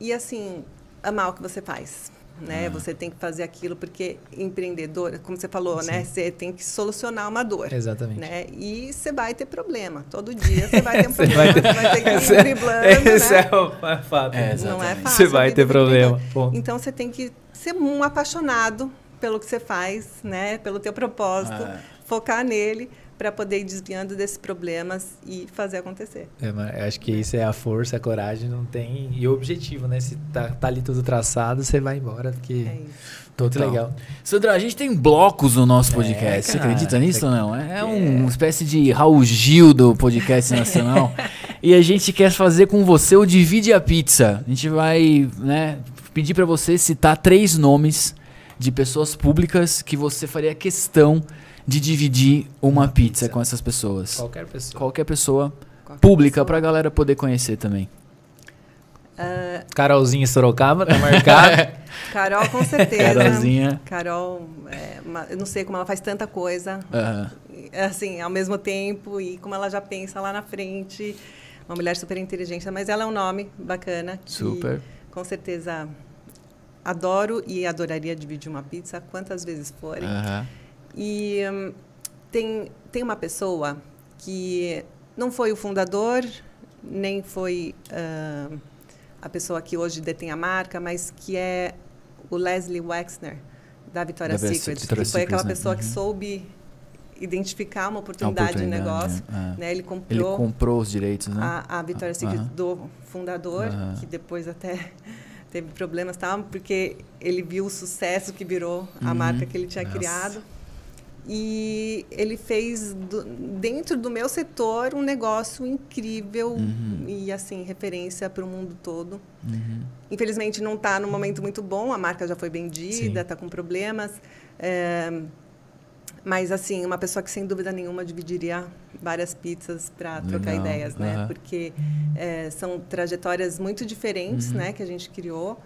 e assim, amar o que você faz né? Ah. Você tem que fazer aquilo porque empreendedor, como você falou, né? Sim. né? Você tem que solucionar uma dor. Exatamente. Né? E você vai ter problema. Todo dia você vai ter um problema. vai ter... Você vai ter que ir driblando, Esse né? é o é fato. É, Não é fácil. Você vai ter problema. Então você tem que ser um apaixonado pelo que você faz, né? Pelo teu propósito, ah. focar nele para poder ir desviando desses problemas e fazer acontecer. É, acho que isso é a força, a coragem, não tem. E o objetivo, né? Se tá, tá ali tudo traçado, você vai embora, porque. É isso. Muito então, legal. Sandra, a gente tem blocos no nosso é, podcast. É, você acredita nisso ou não? É, é uma espécie de Raul Gil do podcast nacional. e a gente quer fazer com você o Divide a Pizza. A gente vai né, pedir para você citar três nomes de pessoas públicas que você faria questão de dividir uma pizza, pizza, com essas pessoas? Qualquer pessoa. Qualquer pessoa Qualquer pública para a galera poder conhecer também. Uh, Carolzinha Sorocaba, tá marcado. Carol, com certeza. Carolzinha. Carol, é, uma, eu não sei como ela faz tanta coisa, assim, ao mesmo tempo, e como ela já pensa lá na frente. Uma mulher super inteligente, mas ela é um nome bacana. Que, super. Com certeza adoro e adoraria dividir uma pizza quantas vezes forem. E hum, tem, tem uma pessoa que não foi o fundador, nem foi uh, a pessoa que hoje detém a marca, mas que é o Leslie Wexner, da Victoria's Secret. que foi aquela né? pessoa uhum. que soube identificar uma oportunidade, oportunidade de negócio. É. Né? Ele, comprou Ele comprou os direitos, né? A, a Victoria's Secret uhum. do fundador, que depois até teve problemas, tal, porque ele viu o sucesso que virou a uhum. marca que ele tinha Nossa. criado. E ele fez, do, dentro do meu setor, um negócio incrível uhum. e, assim, referência para o mundo todo. Uhum. Infelizmente, não está no momento muito bom, a marca já foi vendida, está com problemas. É, mas, assim, uma pessoa que, sem dúvida nenhuma, dividiria várias pizzas para trocar ideias, né? Uhum. Porque é, são trajetórias muito diferentes, uhum. né? Que a gente criou.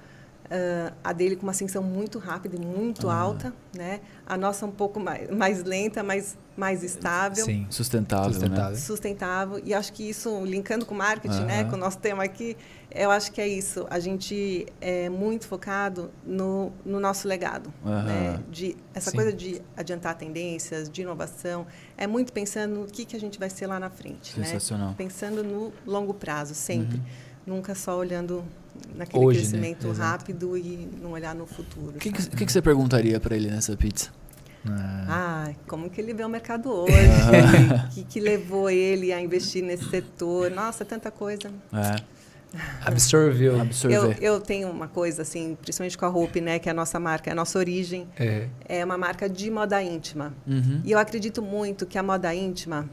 Uh, a dele com uma ascensão muito rápida e muito ah. alta, né? A nossa um pouco mais, mais lenta, mas mais estável. Sim, sustentável, né? sustentável. Né? Sustentável. E acho que isso, linkando com marketing, né? Com o nosso tema aqui, eu acho que é isso. A gente é muito focado no, no nosso legado, né? De, essa Sim. coisa de adiantar tendências, de inovação, é muito pensando no que, que a gente vai ser lá na frente, né? Sensacional. Né? Pensando no longo prazo, sempre. Uhum. Nunca só olhando naquele Hoje, né? crescimento né? rápido e não olhar no futuro. O que, que, que, você perguntaria para ele nessa pizza? Ah. ah, como que ele vê o mercado hoje? O que, que levou ele a investir nesse setor? Nossa, tanta coisa. É. Absorveu. Eu, eu, tenho uma coisa, assim, principalmente com a Hope, né? Que é a nossa marca, é a nossa origem. É, é uma marca de moda íntima. Uhum. E eu acredito muito que a moda íntima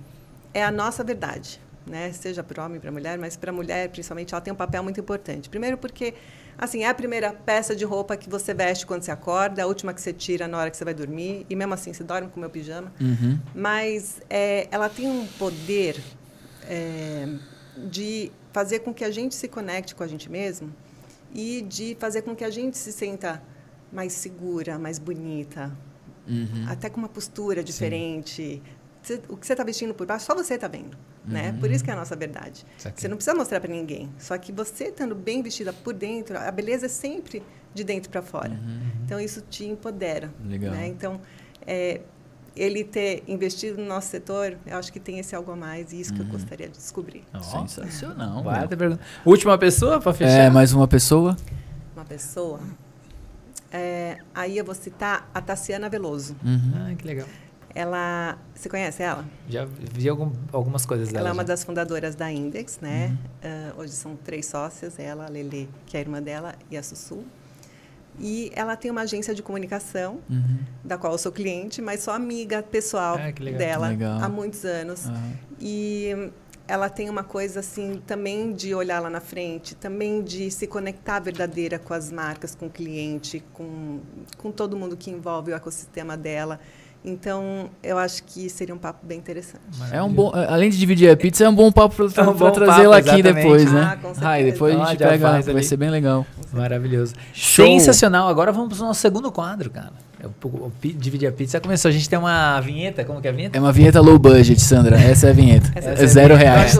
é a nossa verdade. Né? Seja para homem, para mulher, mas para a mulher, principalmente, ela tem um papel muito importante. Primeiro porque, assim, é a primeira peça de roupa que você veste quando você acorda, a última que você tira na hora que você vai dormir, e mesmo assim você dorme com o meu pijama. Uhum. Mas é, ela tem um poder é, de fazer com que a gente se conecte com a gente mesmo e de fazer com que a gente se sinta mais segura, mais bonita, uhum. até com uma postura diferente. O que você está vestindo por baixo, só você está vendo. Uhum. Né? Por isso que é a nossa verdade. Você não precisa mostrar para ninguém. Só que você estando bem vestida por dentro, a beleza é sempre de dentro para fora. Uhum. Então, isso te empodera. Legal. Né? Então, é, ele ter investido no nosso setor, eu acho que tem esse algo a mais e isso uhum. que eu uhum. gostaria de descobrir. Oh, Sensacional. Vai Última pessoa para fechar? É, mais uma pessoa. Uma pessoa. É, aí eu vou citar a Tassiana Veloso. Uhum. Ah, que legal. Ela, você conhece ela? Já vi algum, algumas coisas dela. Ela é uma já. das fundadoras da Index, né? Uhum. Uh, hoje são três sócias, ela, a Lele, que é a irmã dela, e a Sussu. E ela tem uma agência de comunicação, uhum. da qual eu sou cliente, mas sou amiga pessoal ah, dela legal. há muitos anos. Uhum. E ela tem uma coisa assim também de olhar lá na frente, também de se conectar verdadeira com as marcas, com o cliente, com, com todo mundo que envolve o ecossistema dela. Então, eu acho que seria um papo bem interessante. É um bom, além de dividir a pizza, é um bom papo para é um trazê-la aqui depois, né? Ah, depois a gente ah, pega, vai ali. ser bem legal. Maravilhoso. Show. Sensacional. Agora vamos para o nosso segundo quadro, cara. É dividir a pizza começou. A gente tem uma vinheta. Como que é a vinheta? É uma vinheta low budget, Sandra. Essa é a vinheta. Essa é, é zero reais.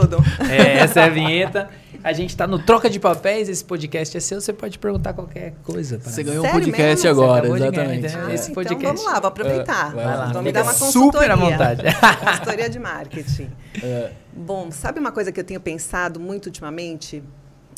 É, essa é a vinheta. A gente tá no Troca de Papéis, esse podcast é seu, você pode perguntar qualquer coisa. Você ganhou Sério um podcast mesmo? agora, exatamente. Ganhar, ah, esse podcast. Então vamos lá, vou aproveitar. vai lá. Vamos me dar uma consultoria. Super à vontade. consultoria de marketing. É. Bom, sabe uma coisa que eu tenho pensado muito ultimamente?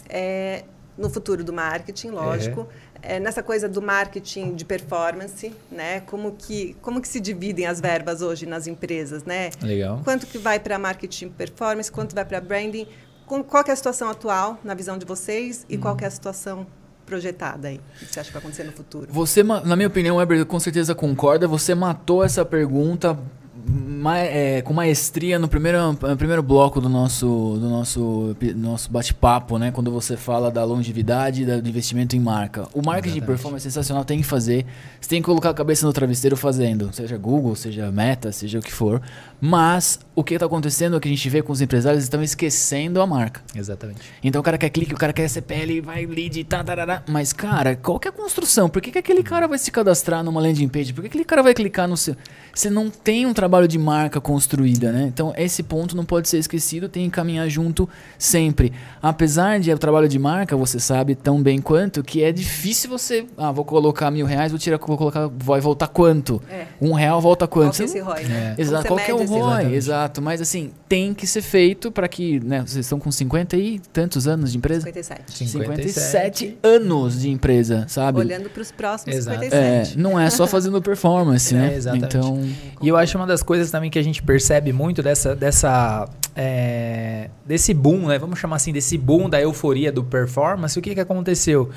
É no futuro do marketing, lógico. É. É nessa coisa do marketing de performance, né? Como que, como que se dividem as verbas hoje nas empresas, né? Legal. Quanto que vai para marketing performance, quanto vai para branding, qual é a situação atual, na visão de vocês, e hum. qual é a situação projetada aí? O que você acha que vai acontecer no futuro? Você, na minha opinião, Weber, com certeza concorda. Você matou essa pergunta ma é, com maestria no primeiro, no primeiro bloco do nosso, do nosso, do nosso bate-papo, né? Quando você fala da longevidade do investimento em marca. O marketing Exatamente. de performance é sensacional, tem que fazer. Você tem que colocar a cabeça no travesseiro fazendo, seja Google, seja Meta, seja o que for. Mas o que está acontecendo é que a gente vê com os empresários estão esquecendo a marca. Exatamente. Então o cara quer clique, o cara quer CPL, vai lead, tá, tá, tá, tá. Mas, cara, qual que é a construção? Por que, que aquele cara vai se cadastrar numa landing page? Por que aquele cara vai clicar no seu. Você não tem um trabalho de marca construída, né? Então, esse ponto não pode ser esquecido, tem que caminhar junto sempre. Apesar de o trabalho de marca, você sabe tão bem quanto, que é difícil você. Ah, vou colocar mil reais, vou tirar, vou colocar. Vai voltar quanto? É. Um real volta quanto? Qual que é esse ROI, né? É. Exato, qual que é o ROI? Exato. Mas assim, tem que ser feito para que. Né, vocês estão com 50 e tantos anos de empresa? 57. 57, anos de empresa, sabe? Olhando para os próximos Exato. 57. É, não é só fazendo performance, né? exatamente. Então. E eu acho uma das coisas também que a gente percebe muito dessa, dessa é, desse boom, né? Vamos chamar assim, desse boom da euforia do performance. O que, que aconteceu?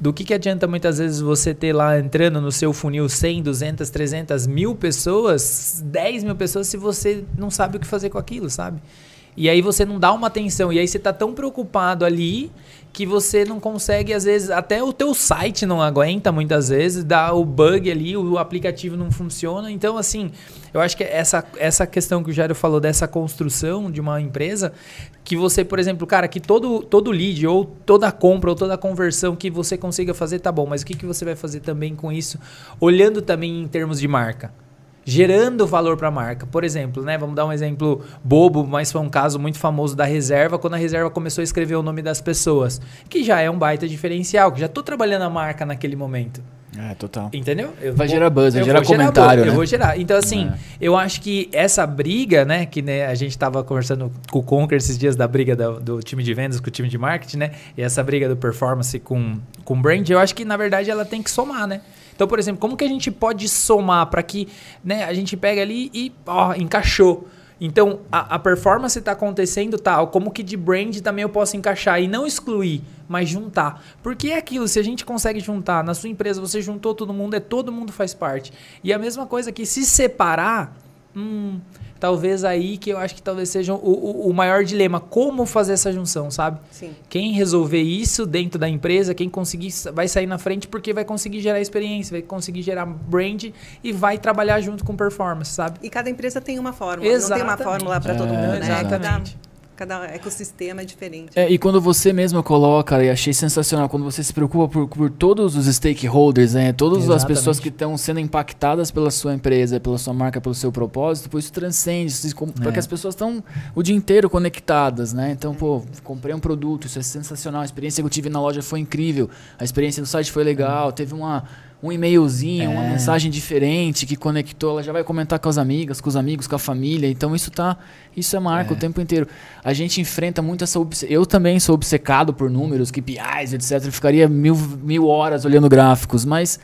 Do que, que adianta muitas vezes você ter lá entrando no seu funil 100, 200, 300 mil pessoas, 10 mil pessoas, se você não sabe o que fazer com aquilo, sabe? E aí você não dá uma atenção. E aí você tá tão preocupado ali que você não consegue, às vezes, até o teu site não aguenta muitas vezes, dá o bug ali, o aplicativo não funciona. Então, assim, eu acho que essa, essa questão que o Jairo falou dessa construção de uma empresa, que você, por exemplo, cara, que todo, todo lead ou toda compra ou toda conversão que você consiga fazer, tá bom, mas o que, que você vai fazer também com isso? Olhando também em termos de marca gerando valor para a marca. Por exemplo, né, vamos dar um exemplo bobo, mas foi um caso muito famoso da reserva, quando a reserva começou a escrever o nome das pessoas, que já é um baita diferencial, que já estou trabalhando a marca naquele momento. É, total. Entendeu? Eu vai vou, gerar buzz, vai gerar comentário, gerar, né? Eu vou gerar. Então, assim, é. eu acho que essa briga, né? Que né, a gente estava conversando com o Conker esses dias da briga do, do, time de vendas com o time de marketing, né? E essa briga do performance com, com brand, eu acho que, na verdade, ela tem que somar, né? Então, por exemplo, como que a gente pode somar para que né, a gente pega ali e ó, encaixou. Então, a, a performance está acontecendo tal, como que de brand também eu posso encaixar e não excluir, mas juntar. Porque é aquilo, se a gente consegue juntar, na sua empresa você juntou todo mundo, é todo mundo faz parte. E a mesma coisa que se separar, hum, talvez aí que eu acho que talvez seja o, o, o, maior dilema. Como fazer essa junção, sabe? Sim. Quem resolver isso dentro da empresa, quem conseguir, vai sair na frente porque vai conseguir gerar experiência, vai conseguir gerar brand e vai trabalhar junto com performance, sabe? E cada empresa tem uma fórmula. Exatamente. Não tem uma fórmula para todo mundo, né? Exatamente. Cada cada ecossistema é diferente. É, e quando você mesmo coloca, e achei sensacional, quando você se preocupa por, por todos os stakeholders, né? todas Exatamente. as pessoas que estão sendo impactadas pela sua empresa, pela sua marca, pelo seu propósito, pô, isso transcende, isso, é. porque as pessoas estão o dia inteiro conectadas, né? Então, pô, comprei um produto, isso é sensacional, a experiência que eu tive na loja foi incrível, a experiência no site foi legal, teve uma um e-mailzinho, é. uma mensagem diferente que conectou, ela já vai comentar com as amigas, com os amigos, com a família. Então isso tá, isso é marca é. o tempo inteiro. A gente enfrenta muito essa eu também sou obcecado por números, KPIs, etc. Eu ficaria mil, mil horas olhando gráficos, mas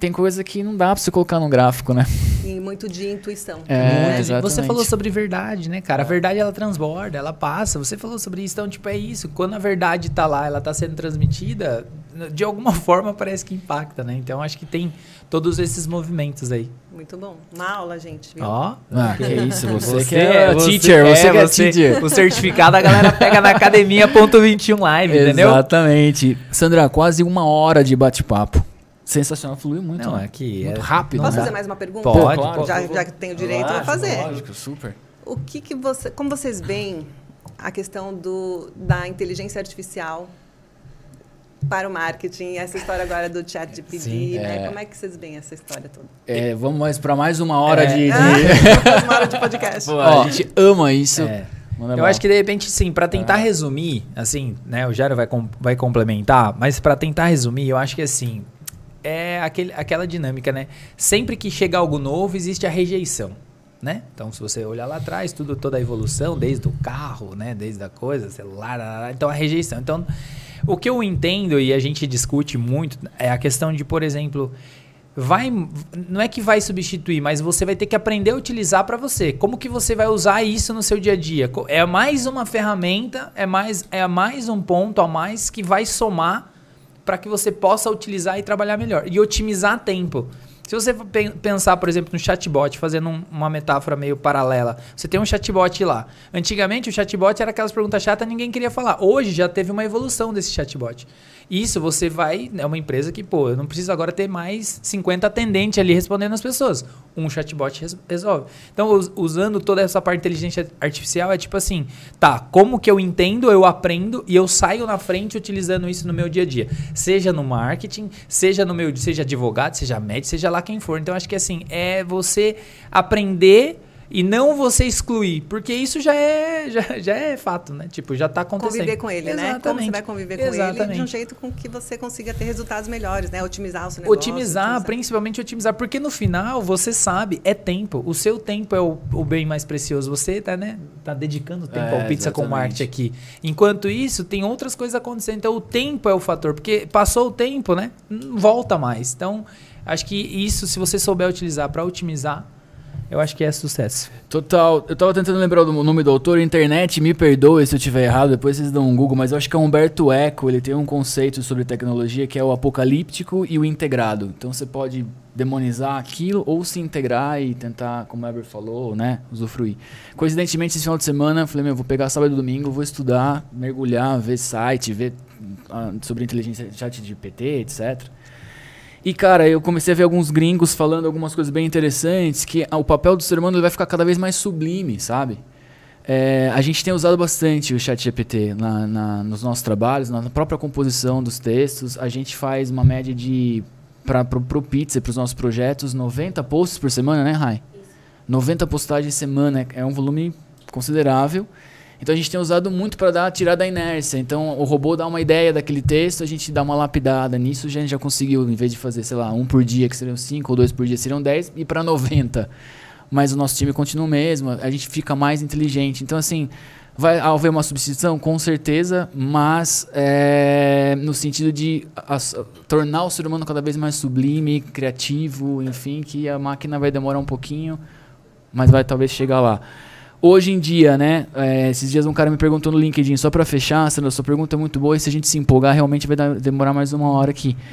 tem coisa que não dá pra você colocar no gráfico, né? E muito de intuição. É, muito, você falou sobre verdade, né, cara? A verdade ela transborda, ela passa. Você falou sobre isso, então, tipo, é isso. Quando a verdade tá lá, ela tá sendo transmitida, de alguma forma parece que impacta, né? Então acho que tem todos esses movimentos aí. Muito bom. Uma aula, gente. Ó, oh, ah, que isso. Você, você que é, você, teacher, você é, que é você, teacher. O certificado a galera pega na academia.21 live, entendeu? Exatamente. Sandra, quase uma hora de bate-papo. Sensacional, fluiu muito. Não, né? aqui muito é... rápido. Posso né? fazer mais uma pergunta? Pode, claro, já, já que tenho direito, lógico, vou fazer. Lógico, super. O que, que você, como vocês veem a questão do, da inteligência artificial para o marketing, essa história agora do chat de pedir, né? É... Como é que vocês veem essa história toda? É, vamos mais para mais uma hora é. de, de... Ah, uma hora de podcast. Pô, a gente ama isso. É. Eu acho que de repente, sim, para tentar ah. resumir, assim, né, o Jairo vai, com, vai complementar, mas para tentar resumir, eu acho que assim, é aquele, aquela dinâmica, né? Sempre que chega algo novo, existe a rejeição. Né? Então, se você olhar lá atrás, tudo, toda a evolução, desde o carro, né? desde a coisa, celular, então a rejeição. Então, o que eu entendo e a gente discute muito é a questão de, por exemplo, vai não é que vai substituir, mas você vai ter que aprender a utilizar para você. Como que você vai usar isso no seu dia a dia? É mais uma ferramenta, é mais é mais um ponto a mais que vai somar para que você possa utilizar e trabalhar melhor e otimizar tempo. Se você pensar, por exemplo, no chatbot, fazendo um, uma metáfora meio paralela, você tem um chatbot lá. Antigamente, o chatbot era aquelas perguntas chatas ninguém queria falar. Hoje já teve uma evolução desse chatbot. Isso você vai. É uma empresa que, pô, eu não preciso agora ter mais 50 atendentes ali respondendo as pessoas. Um chatbot resolve. Então, usando toda essa parte de inteligência artificial, é tipo assim: tá, como que eu entendo, eu aprendo e eu saio na frente utilizando isso no meu dia a dia. Seja no marketing, seja no meu. Seja advogado, seja médico, seja lá quem for. Então, acho que assim, é você aprender e não você excluir, porque isso já é, já, já é fato, né? Tipo, já está acontecendo. Conviver com ele, Exatamente. né? Como você vai conviver com Exatamente. ele de um jeito com que você consiga ter resultados melhores, né? Otimizar o seu negócio. Otimizar, otimizar. principalmente otimizar, porque no final, você sabe, é tempo. O seu tempo é o, o bem mais precioso. Você tá, né, tá dedicando tempo é, ao Pizza exatamente. com Marte aqui. Enquanto isso, tem outras coisas acontecendo. Então, o tempo é o fator, porque passou o tempo, né? Não volta mais. Então, acho que isso, se você souber utilizar para otimizar, eu acho que é sucesso. Total. Eu tava tentando lembrar do nome do autor, internet, me perdoe se eu tiver errado, depois vocês dão um Google, mas eu acho que é Humberto Eco, ele tem um conceito sobre tecnologia que é o apocalíptico e o integrado. Então você pode demonizar aquilo ou se integrar e tentar, como o falou, né, usufruir. Coincidentemente, esse final de semana, eu falei, meu, vou pegar sábado e domingo, vou estudar, mergulhar, ver site, ver uh, sobre inteligência chat de PT, etc. E, cara, eu comecei a ver alguns gringos falando algumas coisas bem interessantes, que o papel do ser humano vai ficar cada vez mais sublime, sabe? É, a gente tem usado bastante o chat GPT na, na, nos nossos trabalhos, na própria composição dos textos. A gente faz uma média de, para o Pizza e para os nossos projetos, 90 posts por semana, né, Rai? 90 postagens por semana, é um volume considerável. Então a gente tem usado muito para dar tirar da inércia. Então o robô dá uma ideia daquele texto, a gente dá uma lapidada nisso, a gente já conseguiu, em vez de fazer, sei lá, um por dia, que seriam cinco, ou dois por dia seriam dez, ir para 90. Mas o nosso time continua o mesmo, a gente fica mais inteligente. Então, assim, Vai haver uma substituição? Com certeza, mas é, no sentido de tornar o ser humano cada vez mais sublime, criativo, enfim, que a máquina vai demorar um pouquinho, mas vai talvez chegar lá. Hoje em dia, né? É, esses dias um cara me perguntou no LinkedIn, só para fechar, Sandra, sua pergunta é muito boa e se a gente se empolgar, realmente vai dar, demorar mais uma hora aqui.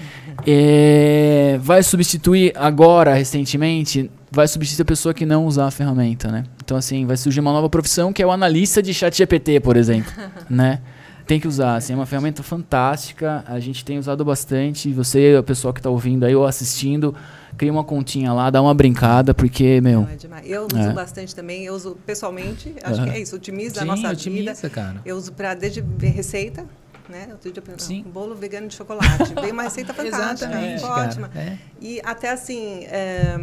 É, vai substituir agora, recentemente, vai substituir a pessoa que não usar a ferramenta, né? Então, assim, vai surgir uma nova profissão que é o analista de chat GPT, por exemplo, né? Tem que usar, assim, é uma ferramenta fantástica, a gente tem usado bastante, você, o pessoal que está ouvindo aí ou assistindo, cria uma continha lá, dá uma brincada, porque, meu... Não, é eu uso é. bastante também, eu uso pessoalmente, acho uhum. que é isso, otimiza Sim, a nossa otimiza, vida. Cara. Eu uso para desde receita, né? Outro dia eu Sim. um bolo vegano de chocolate. Veio uma receita fantástica, ótima. É. E até assim, é,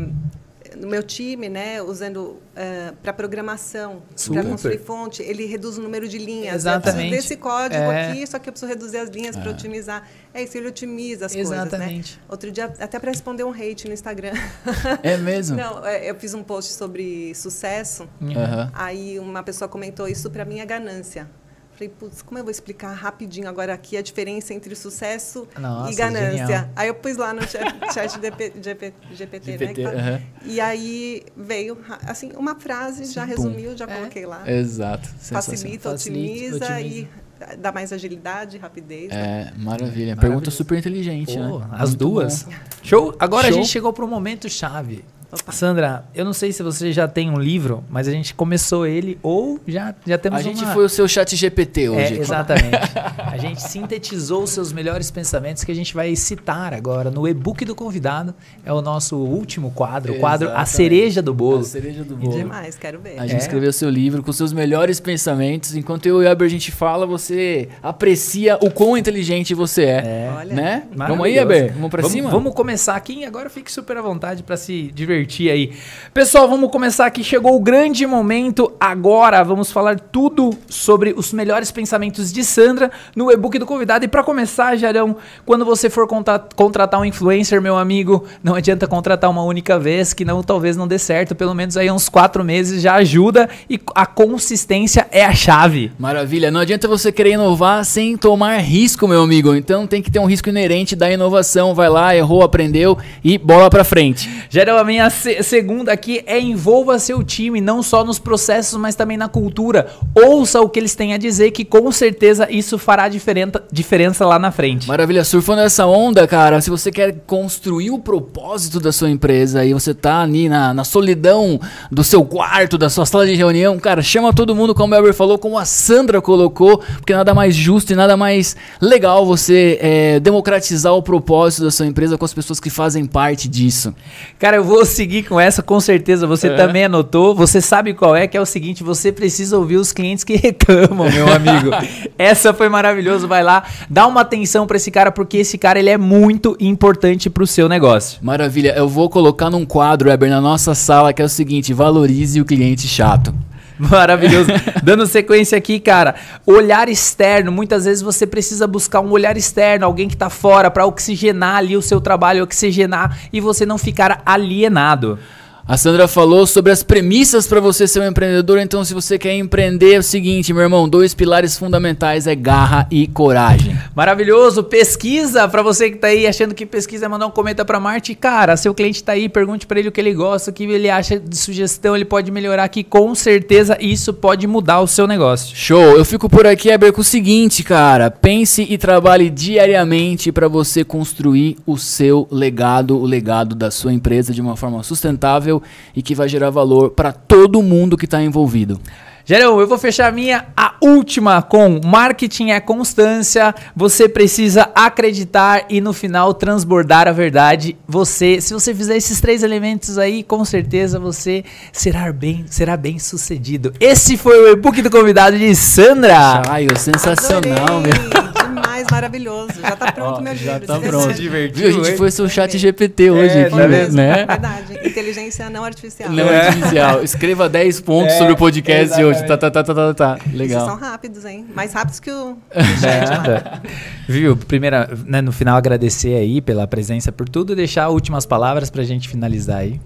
no meu time, né, usando uh, eh, para programação, para construir fonte, ele reduz o número de linhas. Exatamente. Eu preciso desse código é. aqui, só que eu preciso reduzir as linhas para é. otimizar. É isso, ele otimiza as Exatamente. coisas, né? Outro dia, até para responder um hate no Instagram. É mesmo? Não, é, eu fiz um post sobre sucesso. Uhum. Aí uma pessoa comentou, isso para mim é ganância. Falei, putz, como eu vou explicar rapidinho agora aqui a diferença entre sucesso Nossa, e ganância? Genial. Aí eu pus lá no chat, chat GPT, GPT, GPT né? E aí veio, assim, uma frase, Sim, já resumiu, já é. coloquei lá. Exato. Facilita, otimiza, otimiza e dá mais agilidade, rapidez. É, maravilha. Pergunta super inteligente, Pô, né? As Muito duas. Bom. Show. Agora Show. a gente chegou para o momento chave. Opa. Sandra, eu não sei se você já tem um livro, mas a gente começou ele ou já, já temos A gente foi o seu chat GPT hoje. É, exatamente. a gente sintetizou os seus melhores pensamentos que a gente vai citar agora no e-book do convidado. É o nosso último quadro, o quadro A Cereja do Bolo. A Cereja do Bolo. Demais, quero ver. A gente é. escreveu seu livro com seus melhores pensamentos. Enquanto eu e o Eber a gente fala, você aprecia o quão inteligente você é. é. Olha, né? Vamos aí, Eber? Vamos pra vamos, cima? Vamos começar aqui e agora fique super à vontade para se divertir divertir aí. Pessoal, vamos começar aqui. Chegou o grande momento. Agora vamos falar tudo sobre os melhores pensamentos de Sandra no e-book do convidado. E para começar, Jarão, quando você for contratar um influencer, meu amigo, não adianta contratar uma única vez, que não talvez não dê certo. Pelo menos aí uns quatro meses já ajuda e a consistência é a chave. Maravilha. Não adianta você querer inovar sem tomar risco, meu amigo. Então tem que ter um risco inerente da inovação. Vai lá, errou, aprendeu e bola para frente. Jarão, a minha se segunda aqui é envolva seu time, não só nos processos, mas também na cultura. Ouça o que eles têm a dizer, que com certeza isso fará diferença, diferença lá na frente. Maravilha, surfando essa onda, cara, se você quer construir o propósito da sua empresa e você tá ali na, na solidão do seu quarto, da sua sala de reunião, cara, chama todo mundo, como o Elber falou, como a Sandra colocou, porque nada mais justo e nada mais legal você é, democratizar o propósito da sua empresa com as pessoas que fazem parte disso. Cara, eu vou seguir com essa, com certeza você é. também anotou. Você sabe qual é, que é o seguinte: você precisa ouvir os clientes que reclamam, meu amigo. essa foi maravilhoso. Vai lá, dá uma atenção para esse cara, porque esse cara ele é muito importante para o seu negócio. Maravilha. Eu vou colocar num quadro, Weber, na nossa sala, que é o seguinte: valorize o cliente chato. Maravilhoso. Dando sequência aqui, cara. Olhar externo. Muitas vezes você precisa buscar um olhar externo, alguém que está fora, para oxigenar ali o seu trabalho, oxigenar e você não ficar alienado. A Sandra falou sobre as premissas para você ser um empreendedor. Então, se você quer empreender, é o seguinte, meu irmão: dois pilares fundamentais é garra e coragem. Maravilhoso. Pesquisa para você que tá aí achando que pesquisa é mandar um comenta para Marte. Cara, seu cliente tá aí, pergunte para ele o que ele gosta, o que ele acha de sugestão, ele pode melhorar aqui. Com certeza isso pode mudar o seu negócio. Show. Eu fico por aqui, Eber, com o seguinte, cara: pense e trabalhe diariamente para você construir o seu legado, o legado da sua empresa de uma forma sustentável e que vai gerar valor para todo mundo que está envolvido. Gerão, eu vou fechar a minha, a última com marketing é constância, você precisa acreditar e no final transbordar a verdade. Você, se você fizer esses três elementos aí, com certeza você será bem, será bem sucedido. Esse foi o e-book do convidado de Sandra. Ai, sensacional, Adorei. meu demais, maravilhoso. Já tá pronto, meu Já livro. tá pronto. Divertido, a gente foi seu chat GPT hoje. É, aqui, tá vendo? Né? Verdade. Inteligência não artificial. Não é. artificial. Escreva 10 pontos é, sobre o podcast de hoje. Tá, tá, tá, tá, tá, tá. Legal. Vocês são rápidos, hein? Mais rápidos que o, o chat. Viu? Primeira, né, no final, agradecer aí pela presença, por tudo e deixar últimas palavras pra gente finalizar aí.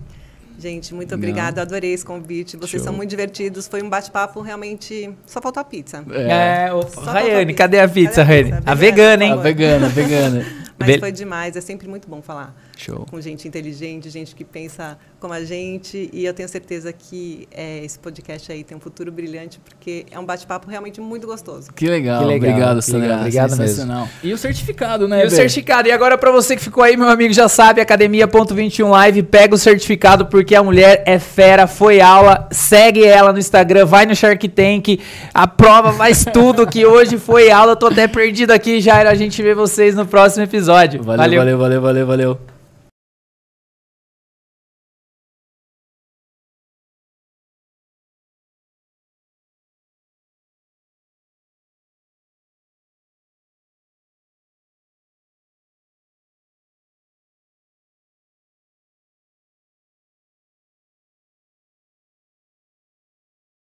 Gente, muito obrigada. Adorei esse convite. Vocês Show. são muito divertidos. Foi um bate-papo realmente. Só faltou a pizza. É, é o... Rayane, cadê a pizza, Rayane? A, a vegana, hein? A vegana, a vegana. Mas Be... foi demais. É sempre muito bom falar. Show. Com gente inteligente, gente que pensa como a gente. E eu tenho certeza que é, esse podcast aí tem um futuro brilhante, porque é um bate-papo realmente muito gostoso. Que legal. Que legal Obrigado, Sandra. Obrigado mesmo. E o certificado, né? E o certificado. E agora, para você que ficou aí, meu amigo, já sabe, academia.21 live, pega o certificado, porque a mulher é fera, foi aula, segue ela no Instagram, vai no Shark Tank, aprova mais tudo que hoje foi aula. Eu tô até perdido aqui, Jairo. A gente vê vocês no próximo episódio. Valeu, valeu, valeu, valeu, valeu. valeu.